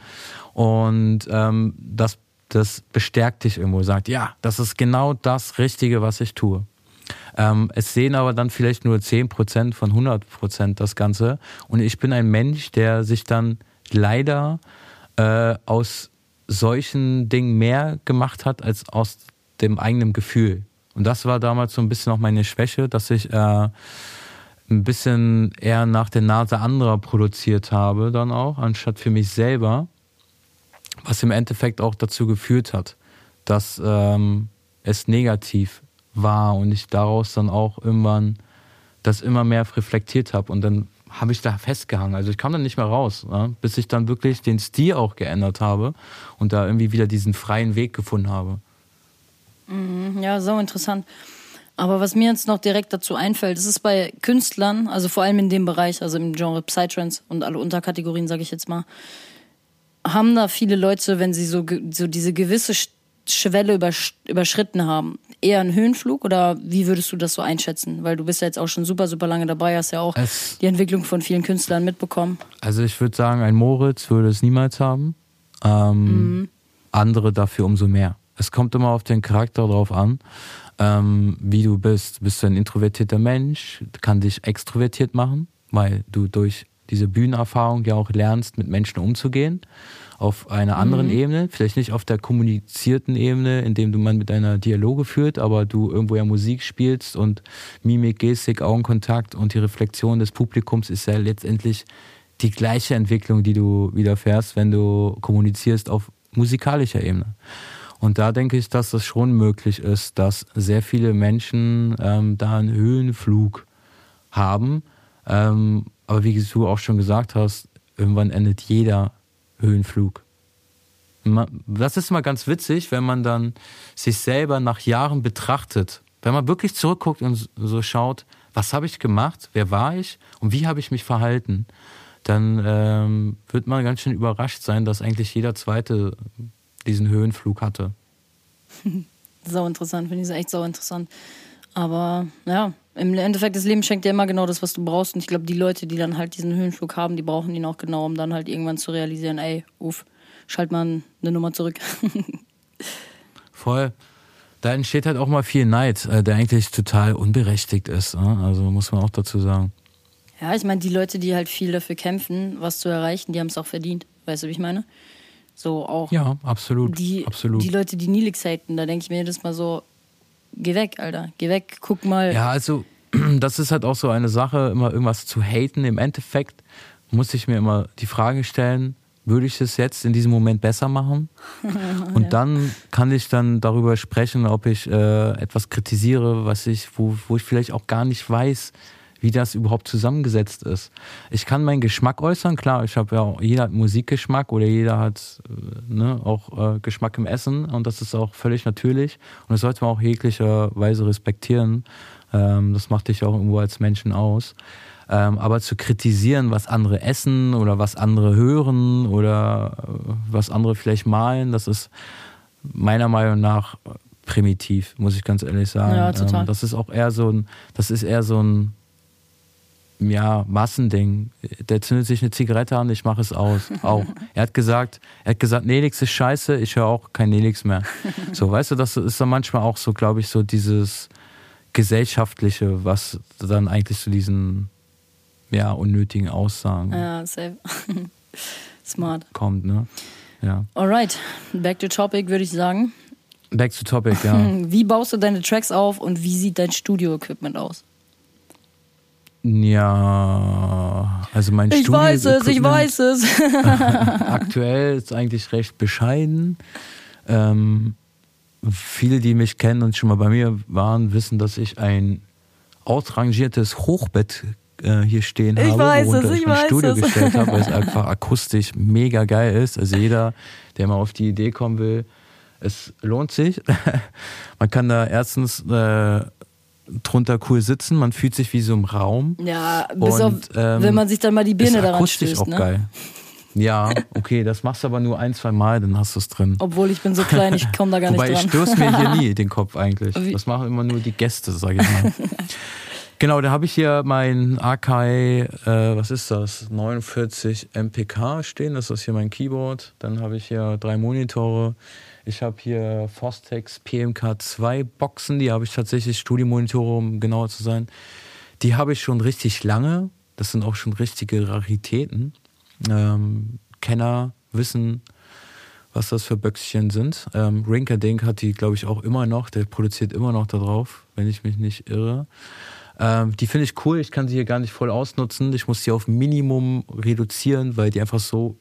und ähm, das, das bestärkt dich irgendwo, sagt, ja, das ist genau das Richtige, was ich tue. Ähm, es sehen aber dann vielleicht nur 10% von 100% das Ganze. Und ich bin ein Mensch, der sich dann leider äh, aus solchen Dingen mehr gemacht hat als aus dem eigenen Gefühl. Und das war damals so ein bisschen auch meine Schwäche, dass ich äh, ein bisschen eher nach der Nase anderer produziert habe, dann auch, anstatt für mich selber, was im Endeffekt auch dazu geführt hat, dass ähm, es negativ war und ich daraus dann auch irgendwann das immer mehr reflektiert habe und dann habe ich da festgehangen. Also ich kam dann nicht mehr raus, ne? bis ich dann wirklich den Stil auch geändert habe und da irgendwie wieder diesen freien Weg gefunden habe. Mhm, ja, so interessant. Aber was mir jetzt noch direkt dazu einfällt, das ist bei Künstlern, also vor allem in dem Bereich, also im Genre Psytrance und alle Unterkategorien, sage ich jetzt mal, haben da viele Leute, wenn sie so, so diese gewisse Schwelle überschritten haben? Eher ein Höhenflug oder wie würdest du das so einschätzen? Weil du bist ja jetzt auch schon super, super lange dabei, hast ja auch es, die Entwicklung von vielen Künstlern mitbekommen. Also ich würde sagen, ein Moritz würde es niemals haben. Ähm, mhm. Andere dafür umso mehr. Es kommt immer auf den Charakter drauf an, ähm, wie du bist. Bist du ein introvertierter Mensch, kann dich extrovertiert machen, weil du durch diese Bühnenerfahrung ja auch lernst, mit Menschen umzugehen auf einer anderen mhm. Ebene, vielleicht nicht auf der kommunizierten Ebene, indem du man mit einer Dialoge führt, aber du irgendwo ja Musik spielst und Mimik, Gestik, Augenkontakt und die Reflexion des Publikums ist ja letztendlich die gleiche Entwicklung, die du widerfährst, wenn du kommunizierst auf musikalischer Ebene. Und da denke ich, dass es schon möglich ist, dass sehr viele Menschen ähm, da einen Höhenflug haben. Ähm, aber wie du auch schon gesagt hast, irgendwann endet jeder Höhenflug. Das ist mal ganz witzig, wenn man dann sich selber nach Jahren betrachtet. Wenn man wirklich zurückguckt und so schaut, was habe ich gemacht, wer war ich und wie habe ich mich verhalten, dann ähm, wird man ganz schön überrascht sein, dass eigentlich jeder Zweite diesen Höhenflug hatte. sau interessant, finde ich echt sau interessant. Aber ja, im Endeffekt, das Leben schenkt dir immer genau das, was du brauchst. Und ich glaube, die Leute, die dann halt diesen Höhenflug haben, die brauchen ihn auch genau, um dann halt irgendwann zu realisieren, ey, uff, schalt mal eine Nummer zurück. Voll. Da entsteht halt auch mal viel Neid, äh, der eigentlich total unberechtigt ist. Ne? Also muss man auch dazu sagen. Ja, ich meine, die Leute, die halt viel dafür kämpfen, was zu erreichen, die haben es auch verdient. Weißt du, wie ich meine? So auch. Ja, absolut. Die, absolut. die Leute, die Nilix haten, da denke ich mir jedes Mal so, geh weg, Alter. Geh weg, guck mal. Ja, also das ist halt auch so eine Sache, immer irgendwas zu haten. Im Endeffekt muss ich mir immer die Frage stellen, würde ich es jetzt in diesem Moment besser machen? Und ja. dann kann ich dann darüber sprechen, ob ich äh, etwas kritisiere, was ich, wo, wo ich vielleicht auch gar nicht weiß, wie das überhaupt zusammengesetzt ist. Ich kann meinen Geschmack äußern, klar, ich habe ja jeder hat Musikgeschmack oder jeder hat äh, ne, auch äh, Geschmack im Essen und das ist auch völlig natürlich und das sollte man auch jeglicherweise respektieren. Ähm, das macht dich auch irgendwo als Menschen aus. Ähm, aber zu kritisieren, was andere essen oder was andere hören oder äh, was andere vielleicht malen, das ist meiner Meinung nach primitiv, muss ich ganz ehrlich sagen. Ja, total. Ähm, das ist auch eher so ein, das ist eher so ein ja, Massending. Der zündet sich eine Zigarette an, ich mache es aus. Auch. Er hat gesagt, er hat gesagt, Nelix ist scheiße, ich höre auch kein Nelix mehr. So, weißt du, das ist dann manchmal auch so, glaube ich, so dieses gesellschaftliche, was dann eigentlich zu diesen ja, unnötigen Aussagen. Ja, safe. Smart. Kommt, ne? Ja. Alright, back to topic, würde ich sagen. Back to topic, ja. Wie baust du deine Tracks auf und wie sieht dein Studio-Equipment aus? Ja, also mein Ich weiß es, ich weiß es. aktuell ist eigentlich recht bescheiden. Ähm, viele, die mich kennen und schon mal bei mir waren, wissen, dass ich ein ausrangiertes Hochbett äh, hier stehen ich habe, weiß worunter es, ich, ich mein Studio es. gestellt habe, weil es einfach akustisch mega geil ist. Also jeder, der mal auf die Idee kommen will, es lohnt sich. Man kann da erstens äh, drunter cool sitzen, man fühlt sich wie so im Raum. Ja, bis und, auf, ähm, wenn man sich dann mal die Birne daran stößt. auch ne? geil. Ja, okay, das machst du aber nur ein, zwei Mal, dann hast du es drin. Obwohl ich bin so klein, ich komme da gar Wobei nicht dran. Wobei ich stöß mir hier nie den Kopf eigentlich. Wie? Das machen immer nur die Gäste, sag ich mal. genau, da habe ich hier mein Akai, äh, was ist das, 49 MPK stehen, das ist hier mein Keyboard. Dann habe ich hier drei Monitore. Ich habe hier Fostex PMK2 Boxen, die habe ich tatsächlich, Studiomonitore, um genauer zu sein. Die habe ich schon richtig lange. Das sind auch schon richtige Raritäten. Ähm, Kenner wissen, was das für Böckchen sind. Ähm, Rinkerdink hat die, glaube ich, auch immer noch. Der produziert immer noch da drauf, wenn ich mich nicht irre. Ähm, die finde ich cool. Ich kann sie hier gar nicht voll ausnutzen. Ich muss sie auf Minimum reduzieren, weil die einfach so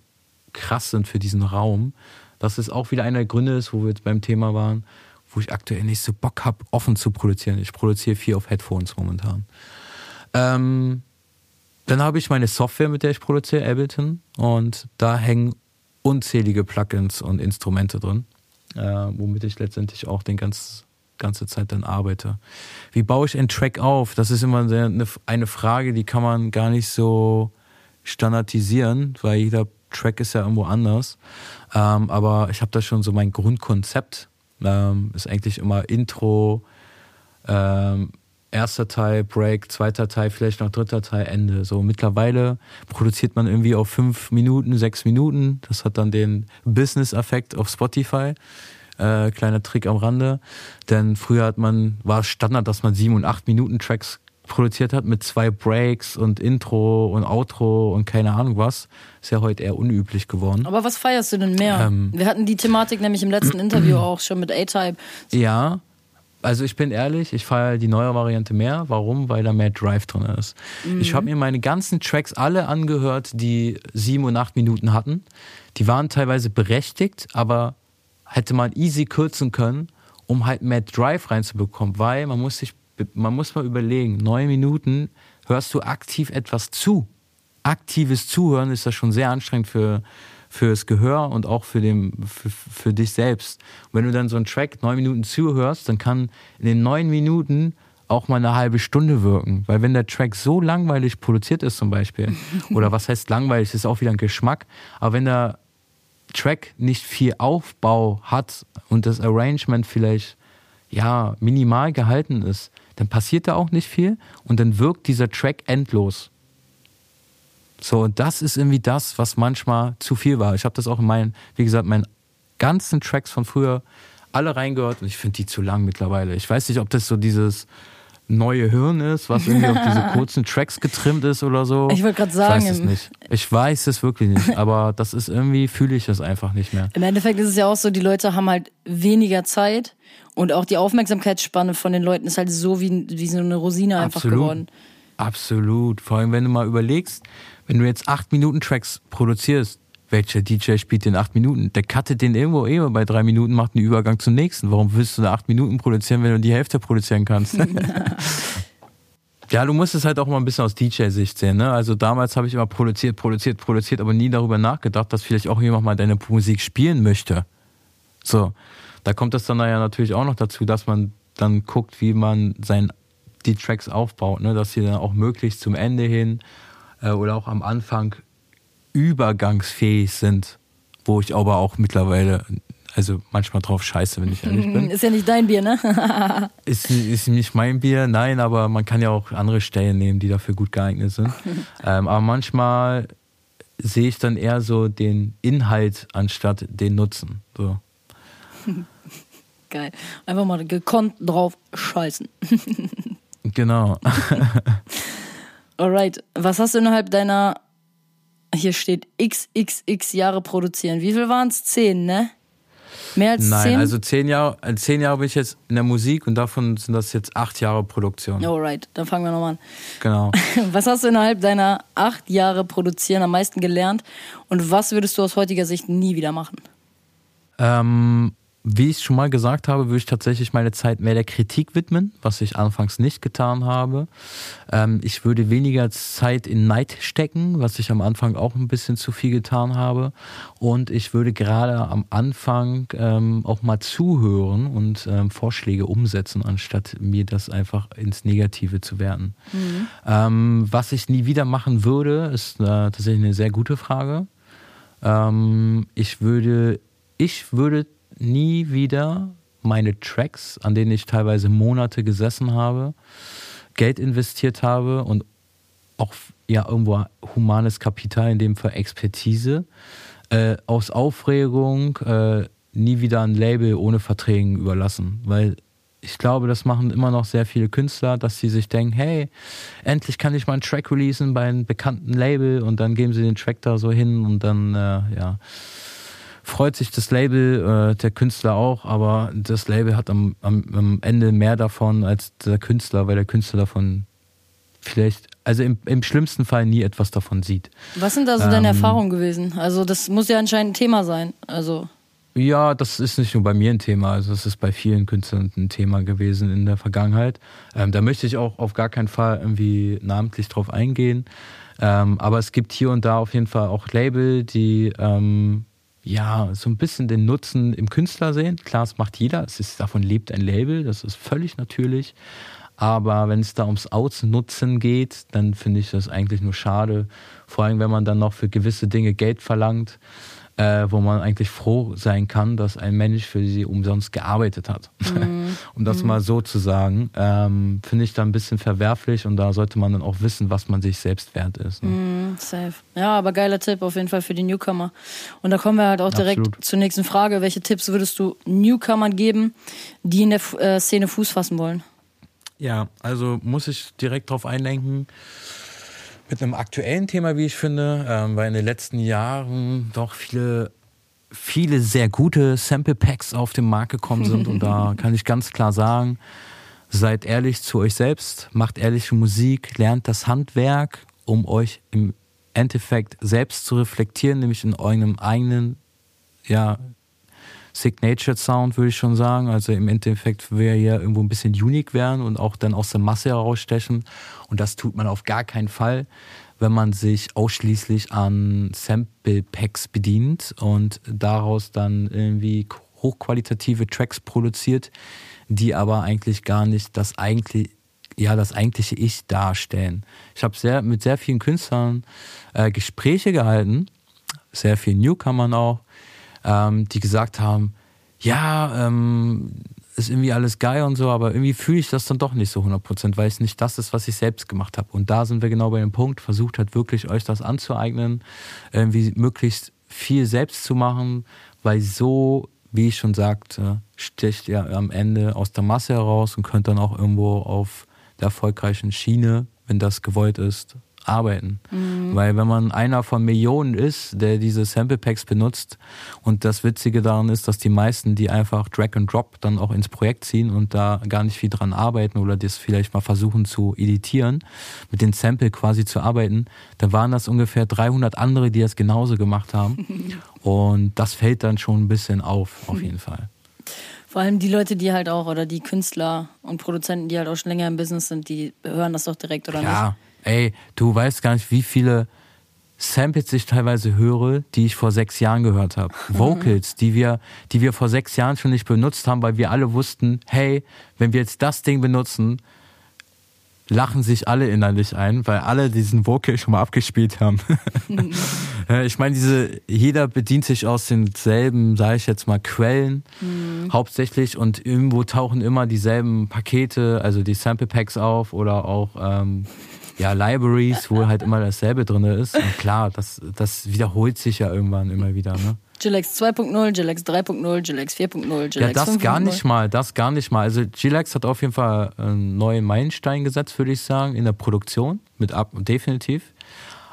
krass sind für diesen Raum. Das ist auch wieder einer der Gründe, ist, wo wir jetzt beim Thema waren, wo ich aktuell nicht so Bock habe, offen zu produzieren. Ich produziere viel auf Headphones momentan. Ähm, dann habe ich meine Software, mit der ich produziere, Ableton. Und da hängen unzählige Plugins und Instrumente drin, äh, womit ich letztendlich auch den ganz, ganze Zeit dann arbeite. Wie baue ich einen Track auf? Das ist immer eine, Frage, die kann man gar nicht so standardisieren, weil jeder Track ist ja irgendwo anders. Ähm, aber ich habe da schon so mein Grundkonzept. Ähm, ist eigentlich immer Intro, ähm, erster Teil, Break, zweiter Teil, vielleicht noch dritter Teil, Ende. So mittlerweile produziert man irgendwie auf fünf Minuten, sechs Minuten. Das hat dann den Business-Effekt auf Spotify. Äh, kleiner Trick am Rande. Denn früher hat man, war Standard, dass man sieben und acht Minuten Tracks produziert hat mit zwei Breaks und Intro und Outro und keine Ahnung was. Ist ja heute eher unüblich geworden. Aber was feierst du denn mehr? Ähm, Wir hatten die Thematik nämlich im letzten Interview auch schon mit A-Type. Ja, also ich bin ehrlich, ich feiere die neue Variante mehr. Warum? Weil da mehr Drive drin ist. Mhm. Ich habe mir meine ganzen Tracks alle angehört, die sieben und acht Minuten hatten. Die waren teilweise berechtigt, aber hätte man easy kürzen können, um halt mehr Drive reinzubekommen, weil man muss sich man muss mal überlegen, neun Minuten hörst du aktiv etwas zu. Aktives Zuhören ist das schon sehr anstrengend für, fürs Gehör und auch für, den, für, für dich selbst. Und wenn du dann so einen Track neun Minuten zuhörst, dann kann in den neun Minuten auch mal eine halbe Stunde wirken. Weil wenn der Track so langweilig produziert ist zum Beispiel, oder was heißt langweilig, ist auch wieder ein Geschmack, aber wenn der Track nicht viel Aufbau hat und das Arrangement vielleicht ja minimal gehalten ist, dann passiert da auch nicht viel und dann wirkt dieser Track endlos. So, und das ist irgendwie das, was manchmal zu viel war. Ich habe das auch in meinen, wie gesagt, meinen ganzen Tracks von früher alle reingehört und ich finde die zu lang mittlerweile. Ich weiß nicht, ob das so dieses neue Hirn ist, was irgendwie auf diese kurzen Tracks getrimmt ist oder so. Ich wollte gerade sagen. Ich weiß es nicht. Ich weiß es wirklich nicht, aber das ist irgendwie, fühle ich es einfach nicht mehr. Im Endeffekt ist es ja auch so, die Leute haben halt weniger Zeit und auch die Aufmerksamkeitsspanne von den Leuten ist halt so wie, wie so eine Rosine einfach Absolut. geworden. Absolut. Vor allem, wenn du mal überlegst, wenn du jetzt acht Minuten Tracks produzierst, welcher DJ spielt den acht Minuten? Der cuttet den irgendwo eh bei drei Minuten, macht einen Übergang zum nächsten. Warum willst du da acht Minuten produzieren, wenn du die Hälfte produzieren kannst? ja, du musst es halt auch mal ein bisschen aus DJ-Sicht sehen. Ne? Also damals habe ich immer produziert, produziert, produziert, aber nie darüber nachgedacht, dass vielleicht auch jemand mal deine Musik spielen möchte. So, da kommt das dann ja natürlich auch noch dazu, dass man dann guckt, wie man sein, die Tracks aufbaut, ne? dass sie dann auch möglichst zum Ende hin äh, oder auch am Anfang übergangsfähig sind, wo ich aber auch mittlerweile, also manchmal drauf scheiße, wenn ich ehrlich bin. Ist ja nicht dein Bier, ne? ist, ist nicht mein Bier, nein, aber man kann ja auch andere Stellen nehmen, die dafür gut geeignet sind. ähm, aber manchmal sehe ich dann eher so den Inhalt anstatt den Nutzen. So. Geil. Einfach mal gekonnt drauf scheißen. genau. Alright. Was hast du innerhalb deiner hier steht XXX Jahre produzieren. Wie viel waren es? Zehn, ne? Mehr als Nein, zehn? also zehn Jahre, äh, zehn Jahre bin ich jetzt in der Musik und davon sind das jetzt acht Jahre Produktion. Alright, dann fangen wir nochmal an. Genau. Was hast du innerhalb deiner acht Jahre produzieren am meisten gelernt und was würdest du aus heutiger Sicht nie wieder machen? Ähm, wie ich schon mal gesagt habe, würde ich tatsächlich meine Zeit mehr der Kritik widmen, was ich anfangs nicht getan habe. Ähm, ich würde weniger Zeit in Neid stecken, was ich am Anfang auch ein bisschen zu viel getan habe. Und ich würde gerade am Anfang ähm, auch mal zuhören und ähm, Vorschläge umsetzen, anstatt mir das einfach ins Negative zu werten. Mhm. Ähm, was ich nie wieder machen würde, ist äh, tatsächlich eine sehr gute Frage. Ähm, ich würde, ich würde nie wieder meine Tracks, an denen ich teilweise Monate gesessen habe, Geld investiert habe und auch ja irgendwo humanes Kapital, in dem Fall Expertise, äh, aus Aufregung äh, nie wieder ein Label ohne Verträgen überlassen. Weil ich glaube, das machen immer noch sehr viele Künstler, dass sie sich denken, hey, endlich kann ich mal einen Track releasen bei einem bekannten Label und dann geben sie den Track da so hin und dann, äh, ja freut sich das Label, äh, der Künstler auch, aber das Label hat am, am, am, Ende mehr davon als der Künstler, weil der Künstler davon vielleicht, also im, im schlimmsten Fall nie etwas davon sieht. Was sind da so ähm, deine Erfahrungen gewesen? Also das muss ja anscheinend ein Thema sein. Also ja, das ist nicht nur bei mir ein Thema, also es ist bei vielen Künstlern ein Thema gewesen in der Vergangenheit. Ähm, da möchte ich auch auf gar keinen Fall irgendwie namentlich drauf eingehen. Ähm, aber es gibt hier und da auf jeden Fall auch Label, die ähm, ja, so ein bisschen den Nutzen im Künstler sehen. Klar, es macht jeder, es ist, davon lebt ein Label, das ist völlig natürlich. Aber wenn es da ums Ausnutzen geht, dann finde ich das eigentlich nur schade. Vor allem, wenn man dann noch für gewisse Dinge Geld verlangt äh, wo man eigentlich froh sein kann, dass ein Mensch für sie umsonst gearbeitet hat. Mhm. um das mhm. mal so zu sagen, ähm, finde ich da ein bisschen verwerflich und da sollte man dann auch wissen, was man sich selbst wert ist. Ne? Mhm, safe. Ja, aber geiler Tipp auf jeden Fall für die Newcomer. Und da kommen wir halt auch direkt Absolut. zur nächsten Frage. Welche Tipps würdest du Newcomern geben, die in der äh, Szene Fuß fassen wollen? Ja, also muss ich direkt drauf einlenken mit einem aktuellen Thema, wie ich finde, ähm, weil in den letzten Jahren doch viele, viele sehr gute Sample Packs auf den Markt gekommen sind. Und da kann ich ganz klar sagen, seid ehrlich zu euch selbst, macht ehrliche Musik, lernt das Handwerk, um euch im Endeffekt selbst zu reflektieren, nämlich in eurem eigenen, ja, Signature Sound, würde ich schon sagen. Also im Endeffekt will ja irgendwo ein bisschen unique werden und auch dann aus der Masse herausstechen. Und das tut man auf gar keinen Fall, wenn man sich ausschließlich an Sample Packs bedient und daraus dann irgendwie hochqualitative Tracks produziert, die aber eigentlich gar nicht das eigentlich ja das eigentliche Ich darstellen. Ich habe sehr mit sehr vielen Künstlern äh, Gespräche gehalten, sehr vielen Newcomern auch, ähm, die gesagt haben, ja, ähm, ist irgendwie alles geil und so, aber irgendwie fühle ich das dann doch nicht so 100%, weil es nicht das ist, was ich selbst gemacht habe. Und da sind wir genau bei dem Punkt, versucht halt wirklich euch das anzueignen, irgendwie möglichst viel selbst zu machen, weil so, wie ich schon sagte, sticht ihr am Ende aus der Masse heraus und könnt dann auch irgendwo auf der erfolgreichen Schiene, wenn das gewollt ist, arbeiten. Mhm. Weil wenn man einer von Millionen ist, der diese Sample Packs benutzt und das Witzige daran ist, dass die meisten, die einfach Drag and Drop dann auch ins Projekt ziehen und da gar nicht viel dran arbeiten oder das vielleicht mal versuchen zu editieren, mit den Sample quasi zu arbeiten, dann waren das ungefähr 300 andere, die das genauso gemacht haben. und das fällt dann schon ein bisschen auf, auf jeden Fall. Vor allem die Leute, die halt auch, oder die Künstler und Produzenten, die halt auch schon länger im Business sind, die hören das doch direkt, oder ja. nicht? Ey, du weißt gar nicht, wie viele Samples ich teilweise höre, die ich vor sechs Jahren gehört habe. Vocals, die wir, die wir vor sechs Jahren schon nicht benutzt haben, weil wir alle wussten, hey, wenn wir jetzt das Ding benutzen, lachen sich alle innerlich ein, weil alle diesen Vocal schon mal abgespielt haben. ich meine, diese, jeder bedient sich aus denselben, sage ich jetzt mal, Quellen mhm. hauptsächlich und irgendwo tauchen immer dieselben Pakete, also die Sample Packs auf oder auch ähm, ja, Libraries, wo halt immer dasselbe drin ist. Und klar, das, das wiederholt sich ja irgendwann immer wieder. Ne? Gilex 2.0, Gilex 3.0, Gilex 4.0, Gilex Ja, das gar nicht mal, das gar nicht mal. Also Gilex hat auf jeden Fall einen neuen Meilenstein gesetzt, würde ich sagen, in der Produktion, mit ab definitiv.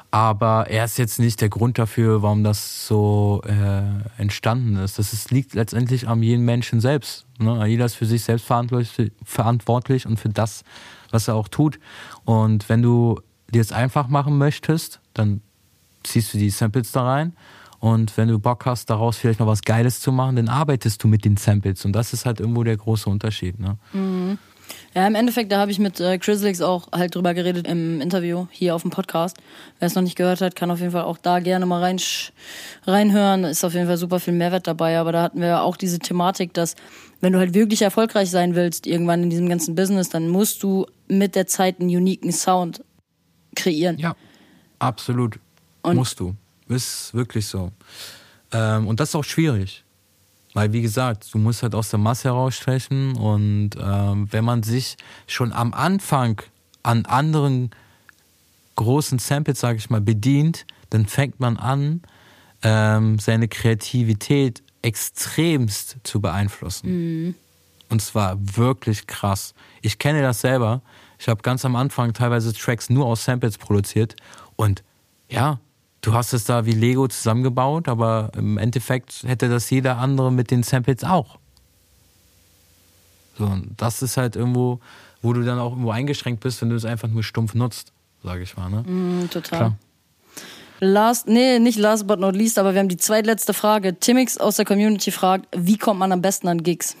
Aber er ist jetzt nicht der Grund dafür, warum das so äh, entstanden ist. Das ist, liegt letztendlich an jedem Menschen selbst. Ne? Jeder ist für sich selbst verantwortlich, verantwortlich und für das, was er auch tut. Und wenn du dir es einfach machen möchtest, dann ziehst du die Samples da rein. Und wenn du Bock hast, daraus vielleicht noch was Geiles zu machen, dann arbeitest du mit den Samples. Und das ist halt irgendwo der große Unterschied. Ne? Mhm. Ja, im Endeffekt, da habe ich mit äh, Chrislix auch halt drüber geredet im Interview hier auf dem Podcast. Wer es noch nicht gehört hat, kann auf jeden Fall auch da gerne mal rein, reinhören. Ist auf jeden Fall super viel Mehrwert dabei. Aber da hatten wir auch diese Thematik, dass wenn du halt wirklich erfolgreich sein willst, irgendwann in diesem ganzen Business, dann musst du mit der Zeit einen uniken Sound kreieren. Ja, absolut. Und musst du. Ist wirklich so. Ähm, und das ist auch schwierig. Weil, wie gesagt, du musst halt aus der Masse herausstechen und ähm, wenn man sich schon am Anfang an anderen großen Samples, sage ich mal, bedient, dann fängt man an, ähm, seine Kreativität extremst zu beeinflussen. Mhm. Und zwar wirklich krass. Ich kenne das selber. Ich habe ganz am Anfang teilweise Tracks nur aus Samples produziert und ja, du hast es da wie Lego zusammengebaut, aber im Endeffekt hätte das jeder andere mit den Samples auch. So, und das ist halt irgendwo, wo du dann auch irgendwo eingeschränkt bist, wenn du es einfach nur stumpf nutzt, sage ich mal. Ne? Mm, total. Klar. Last, nee, nicht last but not least, aber wir haben die zweitletzte Frage. Timix aus der Community fragt, wie kommt man am besten an Gigs?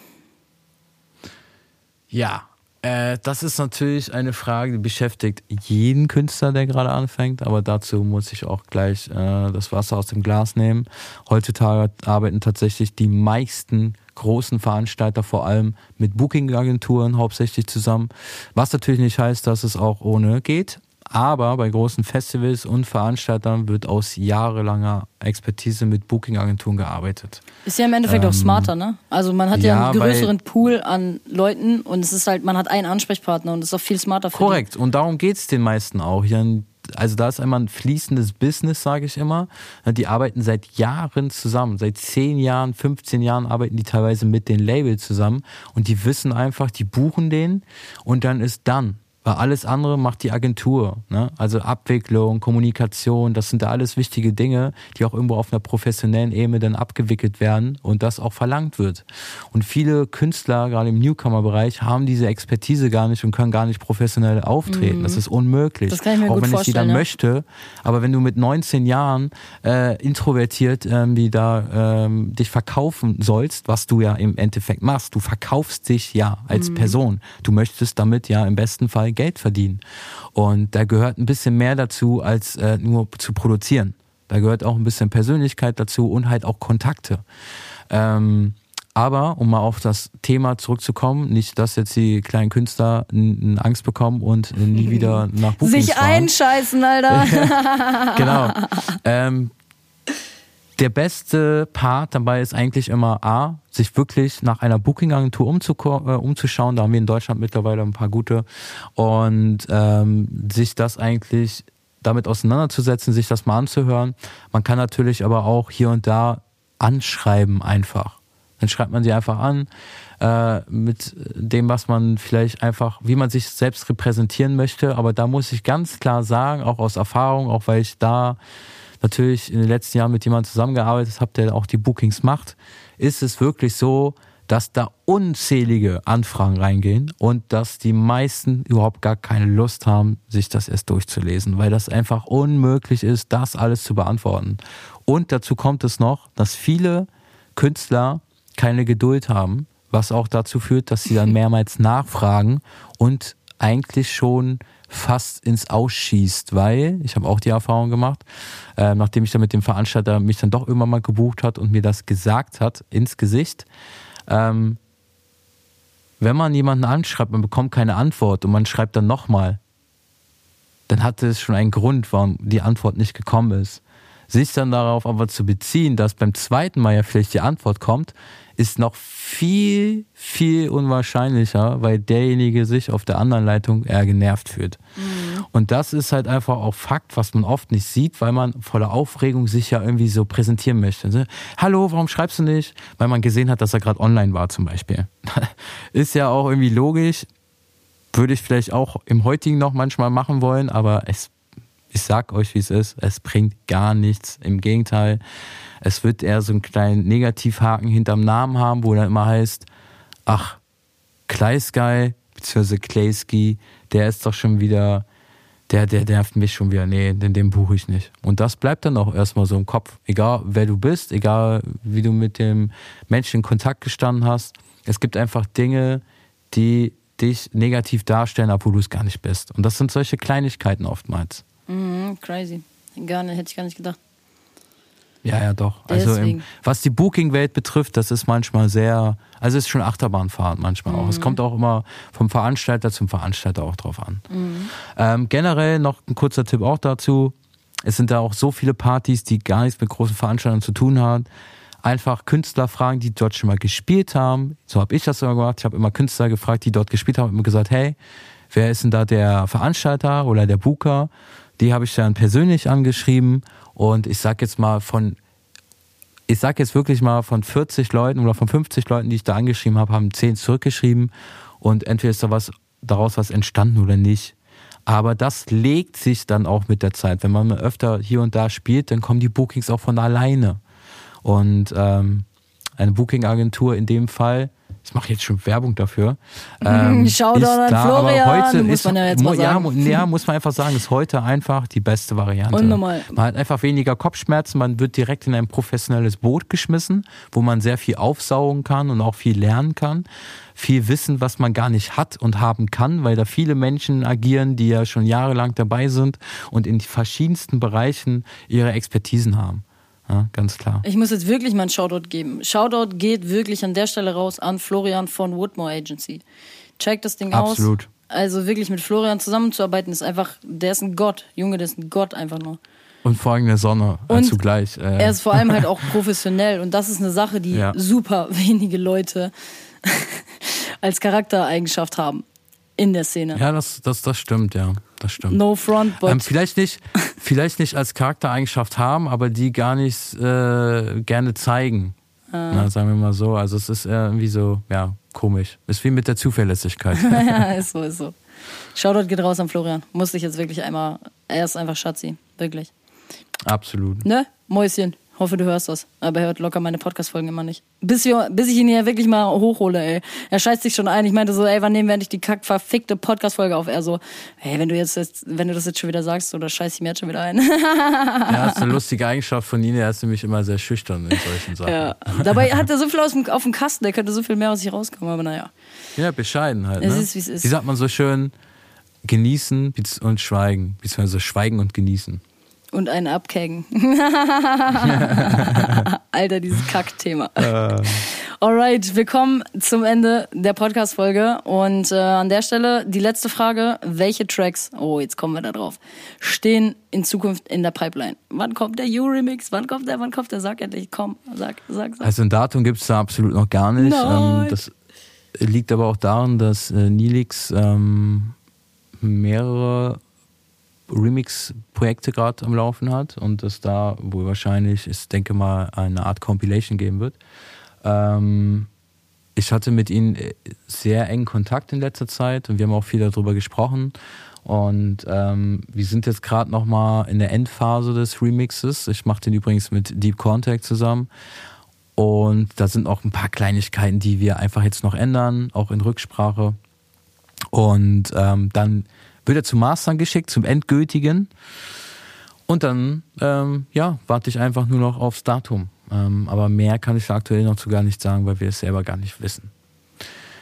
Ja, äh, das ist natürlich eine Frage, die beschäftigt jeden Künstler, der gerade anfängt, aber dazu muss ich auch gleich äh, das Wasser aus dem Glas nehmen. Heutzutage arbeiten tatsächlich die meisten großen Veranstalter vor allem mit Booking-Agenturen hauptsächlich zusammen, was natürlich nicht heißt, dass es auch ohne geht, aber bei großen Festivals und Veranstaltern wird aus jahrelanger Expertise mit Booking-Agenturen gearbeitet. Ist ja im Endeffekt ähm, auch smarter, ne? Also man hat ja, ja einen größeren Pool an Leuten und es ist halt, man hat einen Ansprechpartner und es ist auch viel smarter für Korrekt, die. und darum geht es den meisten auch. Also da ist einmal ein fließendes Business, sage ich immer. Die arbeiten seit Jahren zusammen. Seit 10 Jahren, 15 Jahren arbeiten die teilweise mit den Labels zusammen und die wissen einfach, die buchen den und dann ist dann weil alles andere macht die Agentur. Ne? Also Abwicklung, Kommunikation, das sind da alles wichtige Dinge, die auch irgendwo auf einer professionellen Ebene dann abgewickelt werden und das auch verlangt wird. Und viele Künstler, gerade im Newcomer-Bereich, haben diese Expertise gar nicht und können gar nicht professionell auftreten. Mhm. Das ist unmöglich. Das kann ich mir auch gut wenn ich sie dann ja. möchte. Aber wenn du mit 19 Jahren äh, introvertiert ähm, wie da ähm, dich verkaufen sollst, was du ja im Endeffekt machst, du verkaufst dich ja als mhm. Person. Du möchtest damit ja im besten Fall Geld verdienen. Und da gehört ein bisschen mehr dazu, als äh, nur zu produzieren. Da gehört auch ein bisschen Persönlichkeit dazu und halt auch Kontakte. Ähm, aber um mal auf das Thema zurückzukommen, nicht, dass jetzt die kleinen Künstler Angst bekommen und nie wieder nach Bookings Sich fahren. einscheißen, Alter. genau. Ähm, der beste Part dabei ist eigentlich immer A, sich wirklich nach einer Booking-Agentur äh, umzuschauen. Da haben wir in Deutschland mittlerweile ein paar gute. Und ähm, sich das eigentlich damit auseinanderzusetzen, sich das mal anzuhören. Man kann natürlich aber auch hier und da anschreiben einfach. Dann schreibt man sie einfach an äh, mit dem, was man vielleicht einfach, wie man sich selbst repräsentieren möchte. Aber da muss ich ganz klar sagen, auch aus Erfahrung, auch weil ich da natürlich in den letzten Jahren mit jemandem zusammengearbeitet habe, der auch die Bookings macht, ist es wirklich so, dass da unzählige Anfragen reingehen und dass die meisten überhaupt gar keine Lust haben, sich das erst durchzulesen, weil das einfach unmöglich ist, das alles zu beantworten. Und dazu kommt es noch, dass viele Künstler keine Geduld haben, was auch dazu führt, dass sie dann mehrmals nachfragen und eigentlich schon fast ins Ausschießt, weil ich habe auch die Erfahrung gemacht, äh, nachdem ich dann mit dem Veranstalter mich dann doch irgendwann mal gebucht hat und mir das gesagt hat ins Gesicht, ähm, wenn man jemanden anschreibt, man bekommt keine Antwort und man schreibt dann nochmal, dann hatte es schon einen Grund, warum die Antwort nicht gekommen ist. Sich dann darauf aber zu beziehen, dass beim zweiten Mal ja vielleicht die Antwort kommt, ist noch viel, viel unwahrscheinlicher, weil derjenige sich auf der anderen Leitung eher genervt fühlt. Mhm. Und das ist halt einfach auch Fakt, was man oft nicht sieht, weil man voller Aufregung sich ja irgendwie so präsentieren möchte. Also, Hallo, warum schreibst du nicht? Weil man gesehen hat, dass er gerade online war zum Beispiel. ist ja auch irgendwie logisch. Würde ich vielleicht auch im heutigen noch manchmal machen wollen, aber es, ich sag euch, wie es ist, es bringt gar nichts. Im Gegenteil, es wird eher so einen kleinen Negativhaken hinterm Namen haben, wo dann immer heißt, ach, Kleisky bzw. Kleisky, der ist doch schon wieder, der, der nervt mich schon wieder. Nee, den, den buche ich nicht. Und das bleibt dann auch erstmal so im Kopf. Egal wer du bist, egal wie du mit dem Menschen in Kontakt gestanden hast. Es gibt einfach Dinge, die dich negativ darstellen, obwohl du es gar nicht bist. Und das sind solche Kleinigkeiten oftmals. Mhm, crazy. Nicht, hätte ich gar nicht gedacht. Ja, ja, doch. Also im, was die Booking-Welt betrifft, das ist manchmal sehr, also es ist schon Achterbahnfahrt manchmal mhm. auch. Es mhm. kommt auch immer vom Veranstalter zum Veranstalter auch drauf an. Mhm. Ähm, generell noch ein kurzer Tipp auch dazu. Es sind da auch so viele Partys, die gar nichts mit großen Veranstaltern zu tun haben. Einfach Künstler fragen, die dort schon mal gespielt haben. So habe ich das immer gemacht. Ich habe immer Künstler gefragt, die dort gespielt haben und immer gesagt, hey, wer ist denn da der Veranstalter oder der Booker? Die habe ich dann persönlich angeschrieben und ich sag jetzt mal von, ich sag jetzt wirklich mal von 40 Leuten oder von 50 Leuten, die ich da angeschrieben habe, haben 10 zurückgeschrieben und entweder ist da was daraus was entstanden oder nicht. Aber das legt sich dann auch mit der Zeit. Wenn man öfter hier und da spielt, dann kommen die Bookings auch von alleine. Und ähm, eine Booking-Agentur in dem Fall ich mache jetzt schon Werbung dafür. Ähm, Shoutout an Florian, heute muss man ja jetzt mal sagen. Ja, ja, muss man einfach sagen, ist heute einfach die beste Variante. Und normal. Man hat einfach weniger Kopfschmerzen, man wird direkt in ein professionelles Boot geschmissen, wo man sehr viel aufsaugen kann und auch viel lernen kann. Viel Wissen, was man gar nicht hat und haben kann, weil da viele Menschen agieren, die ja schon jahrelang dabei sind und in verschiedensten Bereichen ihre Expertisen haben. Ja, ganz klar. Ich muss jetzt wirklich mal einen Shoutout geben. Shoutout geht wirklich an der Stelle raus an Florian von Woodmore Agency. Check das Ding Absolut. aus. Absolut. Also wirklich mit Florian zusammenzuarbeiten ist einfach, der ist ein Gott. Junge, der ist ein Gott einfach nur. Und vor allem der Sonne äh, und zugleich. Äh. Er ist vor allem halt auch professionell und das ist eine Sache, die ja. super wenige Leute als Charaktereigenschaft haben in der Szene. Ja, das, das, das stimmt, ja. Das stimmt. No front, but. Ähm, vielleicht, nicht, vielleicht nicht als Charaktereigenschaft haben, aber die gar nicht äh, gerne zeigen. Ah. Na, sagen wir mal so. Also es ist irgendwie so, ja, komisch. Ist wie mit der Zuverlässigkeit. ja, ist so, ist so. Shoutout geht raus an Florian. Musste ich jetzt wirklich einmal. Er ist einfach Schatzi. Wirklich. Absolut. Ne? Mäuschen. Hoffe, du hörst das. Aber er hört locker meine Podcast-Folgen immer nicht. Bis, wir, bis ich ihn hier wirklich mal hochhole, ey. Er scheißt sich schon ein. Ich meinte so, ey, wann nehmen wir endlich die kack verfickte Podcast-Folge auf? Er so, ey, wenn du jetzt, jetzt, wenn du das jetzt schon wieder sagst, oder scheiß ich mir jetzt schon wieder ein. ja, das ist eine lustige Eigenschaft von Nina. Er ist nämlich immer sehr schüchtern in solchen Sachen. Ja. Dabei hat er so viel aus dem, auf dem Kasten, der könnte so viel mehr aus sich rauskommen, aber naja. Ja, bescheiden halt. Ne? Es ist, wie es ist. Wie sagt man so schön, genießen und schweigen, beziehungsweise schweigen und genießen. Und einen abkeggen. Alter, dieses Kackthema. Äh. Alright, wir kommen zum Ende der Podcast-Folge. Und äh, an der Stelle die letzte Frage. Welche Tracks, oh, jetzt kommen wir da drauf, stehen in Zukunft in der Pipeline? Wann kommt der U-Remix? Wann kommt der? Wann kommt der? Sag endlich, komm, sag, sag, sag. Also ein Datum gibt es da absolut noch gar nicht. Nein. Ähm, das liegt aber auch daran, dass äh, Nilix ähm, mehrere Remix-Projekte gerade am Laufen hat und es da wohl wahrscheinlich, ich denke mal, eine Art Compilation geben wird. Ähm, ich hatte mit ihnen äh, sehr engen Kontakt in letzter Zeit und wir haben auch viel darüber gesprochen. Und ähm, wir sind jetzt gerade nochmal in der Endphase des Remixes. Ich mache den übrigens mit Deep Contact zusammen. Und da sind auch ein paar Kleinigkeiten, die wir einfach jetzt noch ändern, auch in Rücksprache. Und ähm, dann wird er zum Mastern geschickt, zum endgültigen. Und dann, ähm, ja, warte ich einfach nur noch aufs Datum. Ähm, aber mehr kann ich aktuell noch zu gar nicht sagen, weil wir es selber gar nicht wissen.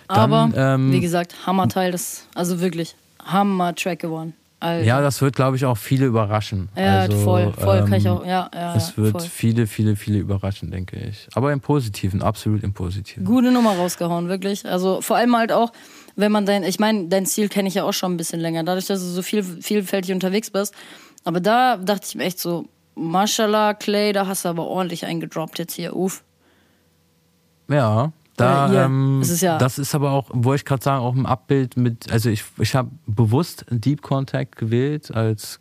Dann, Aber, ähm, wie gesagt, Hammerteil, das, also wirklich, Hammer-Track geworden. Alter. Ja, das wird, glaube ich, auch viele überraschen. Ja, also, voll, voll, kann ich ähm, auch, ja, ja. Es wird voll. viele, viele, viele überraschen, denke ich. Aber im Positiven, absolut im Positiven. Gute Nummer rausgehauen, wirklich. Also vor allem halt auch, wenn man dein, ich meine, dein Ziel kenne ich ja auch schon ein bisschen länger, dadurch, dass du so viel, vielfältig unterwegs bist. Aber da dachte ich mir echt so, Mashallah, Clay, da hast du aber ordentlich eingedroppt jetzt hier, uff. Ja, da, hier, ähm, es ist ja- das ist aber auch, wollte ich gerade sagen, auch im Abbild mit, also ich, ich habe bewusst Deep Contact gewählt als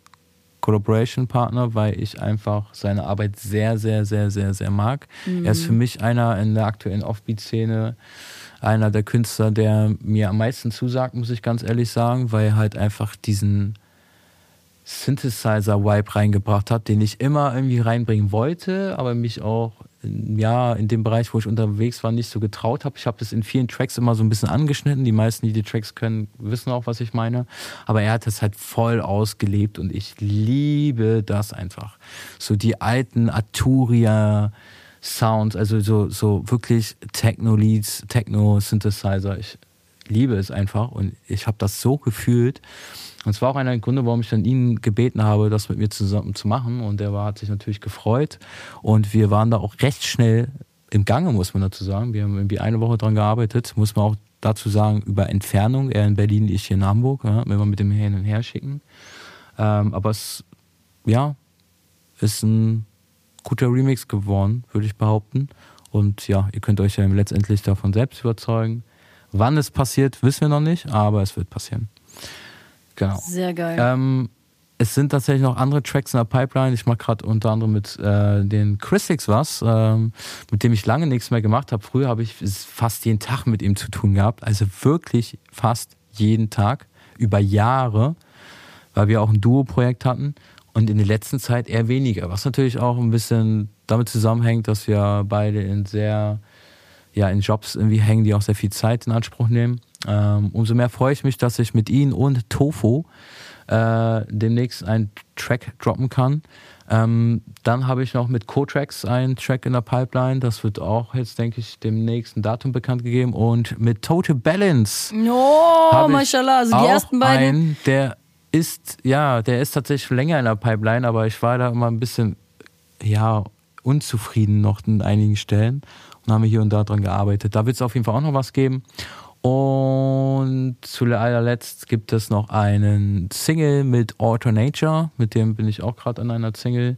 Collaboration Partner, weil ich einfach seine Arbeit sehr, sehr, sehr, sehr, sehr mag. Er ist für mich einer in der aktuellen Offbeat-Szene, einer der Künstler, der mir am meisten zusagt, muss ich ganz ehrlich sagen, weil er halt einfach diesen Synthesizer-Vibe reingebracht hat, den ich immer irgendwie reinbringen wollte, aber mich auch ja in dem Bereich, wo ich unterwegs war, nicht so getraut habe. Ich habe das in vielen Tracks immer so ein bisschen angeschnitten. Die meisten, die die Tracks können, wissen auch, was ich meine. Aber er hat das halt voll ausgelebt und ich liebe das einfach. So die alten Arturia Sounds, also so, so wirklich Techno-Leads, Techno-Synthesizer. Ich liebe es einfach und ich habe das so gefühlt. Und es war auch einer der Gründe, warum ich dann ihn gebeten habe, das mit mir zusammen zu machen. Und er war, hat sich natürlich gefreut. Und wir waren da auch recht schnell im Gange, muss man dazu sagen. Wir haben irgendwie eine Woche dran gearbeitet, muss man auch dazu sagen, über Entfernung. Er in Berlin, ich hier in Hamburg, ja, wenn wir mit dem hin und her schicken. Ähm, aber es, ja, ist ein guter Remix geworden, würde ich behaupten. Und ja, ihr könnt euch ja letztendlich davon selbst überzeugen. Wann es passiert, wissen wir noch nicht, aber es wird passieren. Genau. Sehr geil. Ähm, es sind tatsächlich noch andere Tracks in der Pipeline. Ich mache gerade unter anderem mit äh, den Chrisix was, ähm, mit dem ich lange nichts mehr gemacht habe. Früher habe ich es fast jeden Tag mit ihm zu tun gehabt. Also wirklich fast jeden Tag, über Jahre, weil wir auch ein Duo-Projekt hatten. Und in der letzten Zeit eher weniger. Was natürlich auch ein bisschen damit zusammenhängt, dass wir beide in sehr, ja, in Jobs irgendwie hängen, die auch sehr viel Zeit in Anspruch nehmen. Ähm, umso mehr freue ich mich, dass ich mit Ihnen und Tofu äh, demnächst einen Track droppen kann. Ähm, dann habe ich noch mit Co-Tracks einen Track in der Pipeline. Das wird auch jetzt, denke ich, demnächst ein Datum bekannt gegeben. Und mit Total Balance oh, habe Mashallah, also die ersten beiden. einen, der ist, ja, der ist tatsächlich länger in der Pipeline, aber ich war da immer ein bisschen, ja, unzufrieden noch in einigen Stellen und haben hier und da dran gearbeitet. Da wird es auf jeden Fall auch noch was geben. Und zu allerletzt gibt es noch einen Single mit Alter Nature, mit dem bin ich auch gerade an einer Single.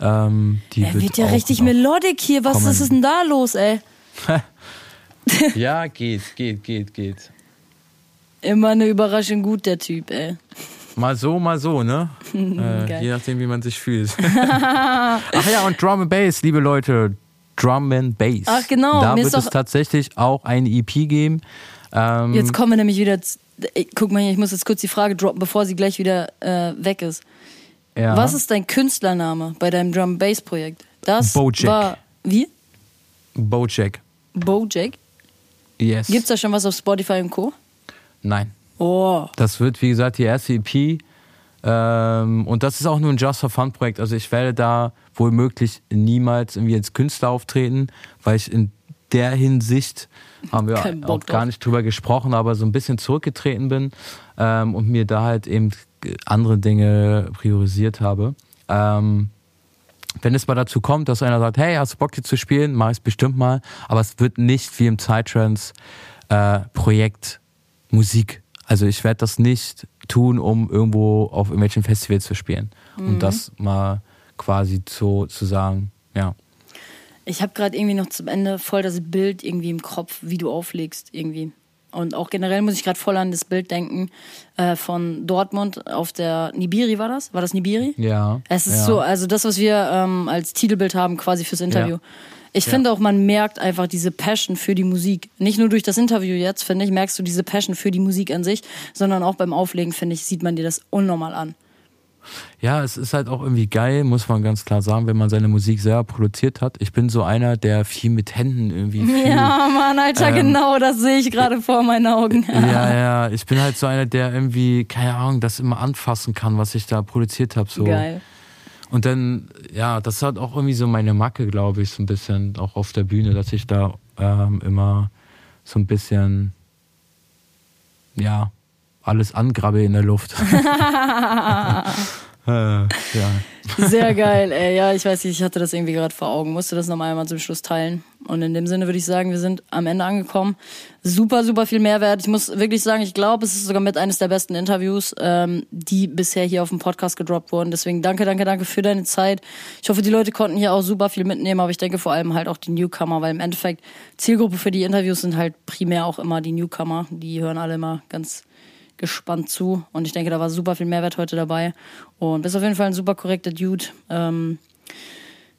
Ähm, Er wird wird ja richtig melodic hier. Was kommen. ist denn da los, ey? Ja, geht, geht, geht, geht. Immer eine Überraschung gut, der Typ, ey. Mal so, mal so, ne? äh, je nachdem, wie man sich fühlt. Ach ja, und Drum and Bass, liebe Leute. Drum and Bass. Ach, genau, Da mir wird es tatsächlich auch eine EP geben. Ähm, Jetzt kommen wir nämlich wieder. Ey, Guck mal hier, ich muss jetzt kurz die Frage droppen, bevor sie gleich wieder äh, weg ist. ja. Was ist dein Künstlername bei deinem Drum Bass Projekt? Das Bojack. war wie? Bojack. Bojack? Yes. Gibt's da schon was auf Spotify und Co? Nein. Oh, Das wird, wie gesagt, die erste EP. Ähm, und das ist auch nur ein Just for Fun Projekt. Also ich werde da wohl möglich niemals irgendwie als Künstler auftreten, weil ich in der Hinsicht haben wir Kein auch gar nicht drüber gesprochen, aber so ein bisschen zurückgetreten bin ähm, und mir da halt eben andere Dinge priorisiert habe. Ähm, wenn es mal dazu kommt, dass einer sagt, hey, hast du Bock hier zu spielen, mach ich es bestimmt mal, aber es wird nicht wie im Psytrance äh, Projekt Musik. Also ich werde das nicht tun, um irgendwo auf irgendwelchen Festivals zu spielen. Mhm. Und das mal quasi zu, zu sagen, ja. Ich habe gerade irgendwie noch zum Ende voll das Bild irgendwie im Kopf, wie du auflegst irgendwie. Und auch generell muss ich gerade voll an das Bild denken äh, von Dortmund auf der Nibiri war das? War das Nibiri? Ja. Es ist ja. so, also das, was wir ähm, als Titelbild haben, quasi fürs Interview. Ja. Ich Ja. finde auch, man merkt einfach diese Passion für die Musik. Nicht nur durch das Interview jetzt, finde ich, merkst du diese Passion für die Musik an sich, sondern auch beim Auflegen, finde ich, sieht man dir das unnormal an. Ja, es ist halt auch irgendwie geil, muss man ganz klar sagen, wenn man seine Musik selber produziert hat. Ich bin so einer, der viel mit Händen irgendwie viel. Ja, Mann, Alter, Ähm, genau, das sehe ich gerade vor meinen Augen. Ja, ja, ich bin halt so einer, der irgendwie, keine Ahnung, das immer anfassen kann, was ich da produziert habe. So. Geil. Und dann, ja, das hat auch irgendwie so meine Macke, glaube ich, so ein bisschen, auch auf der Bühne, dass ich da ähm, immer so ein bisschen, ja, alles angrabbe in der Luft. äh, ja. Sehr geil, ey. Ja, ich weiß nicht, ich hatte das irgendwie gerade vor Augen. Musste das nochmal einmal zum Schluss teilen. Und in dem Sinne würde ich sagen, wir sind am Ende angekommen. Super, super viel Mehrwert. Ich muss wirklich sagen, ich glaube, es ist sogar mit eines der besten Interviews, ähm, die bisher hier auf dem Podcast gedroppt wurden. Deswegen danke, danke, danke für deine Zeit. Ich hoffe, die Leute konnten hier auch super viel mitnehmen, aber ich denke vor allem halt auch die Newcomer, weil im Endeffekt Zielgruppe für die Interviews sind halt primär auch immer die Newcomer. Die hören alle immer ganz gespannt zu. Und ich denke, da war super viel Mehrwert heute dabei. Und bist auf jeden Fall ein super korrekter Dude. Ähm,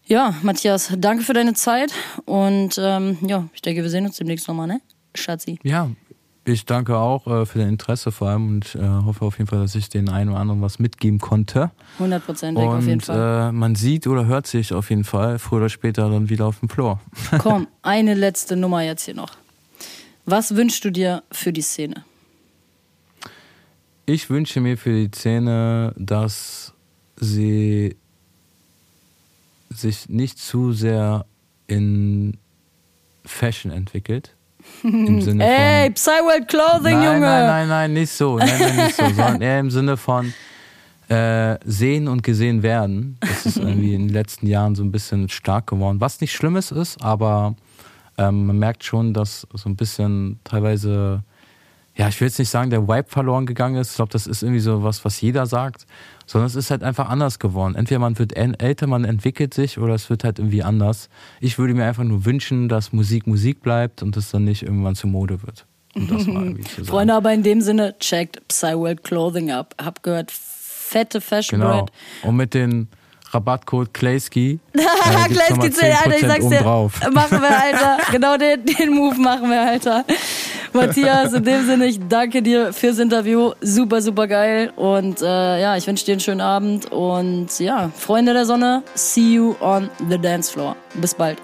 ja, Matthias, danke für deine Zeit. Und ähm, ja, ich denke, wir sehen uns demnächst nochmal, ne? Schatzi. ja, ich danke auch äh, für dein Interesse vor allem und äh, hoffe auf jeden Fall, dass ich den einen oder anderen was mitgeben konnte. Hundertprozentig auf jeden Fall. äh, man sieht oder hört sich auf jeden Fall früher oder später dann wieder auf dem Floor. Komm, eine letzte Nummer jetzt hier noch. Was wünschst du dir für die Szene? Ich wünsche mir für die Szene, dass sie sich nicht zu sehr in Fashion entwickelt. Im Sinne Ey, von. Psyworld Clothing, nein, Junge! nein, nein, nein, nicht so. Nein, nein, nicht so. Sondern eher im Sinne von äh, sehen und gesehen werden. Das ist irgendwie in den letzten Jahren so ein bisschen stark geworden. Was nicht Schlimmes ist, aber ähm, man merkt schon, dass so ein bisschen teilweise, ja, ich will jetzt nicht sagen, der Vibe verloren gegangen ist. Ich glaube, das ist irgendwie so was, was jeder sagt. Sondern es ist halt einfach anders geworden. Entweder man wird äl- älter, man entwickelt sich oder es wird halt irgendwie anders. Ich würde mir einfach nur wünschen, dass Musik Musik bleibt und es dann nicht irgendwann zur Mode wird. Um das mal irgendwie zu sagen. Freunde, aber in dem Sinne, checkt Psyworld Clothing ab. Hab gehört, fette Fashion Genau. Und mit dem Rabattcode Clayski äh, geht's Alter, ich 10% sag's dir. Machen wir, Alter. Genau den, den Move machen wir, Alter. Matthias, in dem Sinne, ich danke dir fürs Interview. Super, super geil. Und äh, ja, ich wünsche dir einen schönen Abend. Und ja, Freunde der Sonne, see you on the dance floor. Bis bald.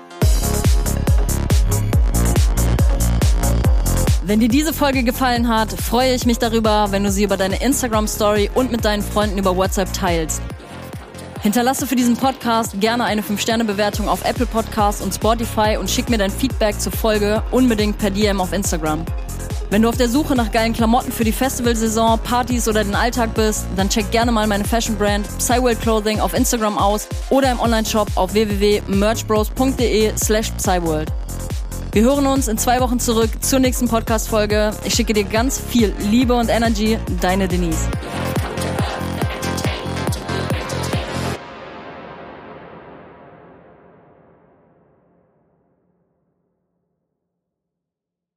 Wenn dir diese Folge gefallen hat, freue ich mich darüber, wenn du sie über deine Instagram Story und mit deinen Freunden über WhatsApp teilst. Hinterlasse für diesen Podcast gerne eine 5-Sterne-Bewertung auf Apple Podcasts und Spotify und schick mir dein Feedback zur Folge unbedingt per DM auf Instagram. Wenn du auf der Suche nach geilen Klamotten für die Festivalsaison, Partys oder den Alltag bist, dann check gerne mal meine Fashion-Brand Psyworld Clothing auf Instagram aus oder im Onlineshop auf www.merchbros.de slash Psyworld. Wir hören uns in zwei Wochen zurück zur nächsten Podcast-Folge. Ich schicke dir ganz viel Liebe und Energy. Deine Denise.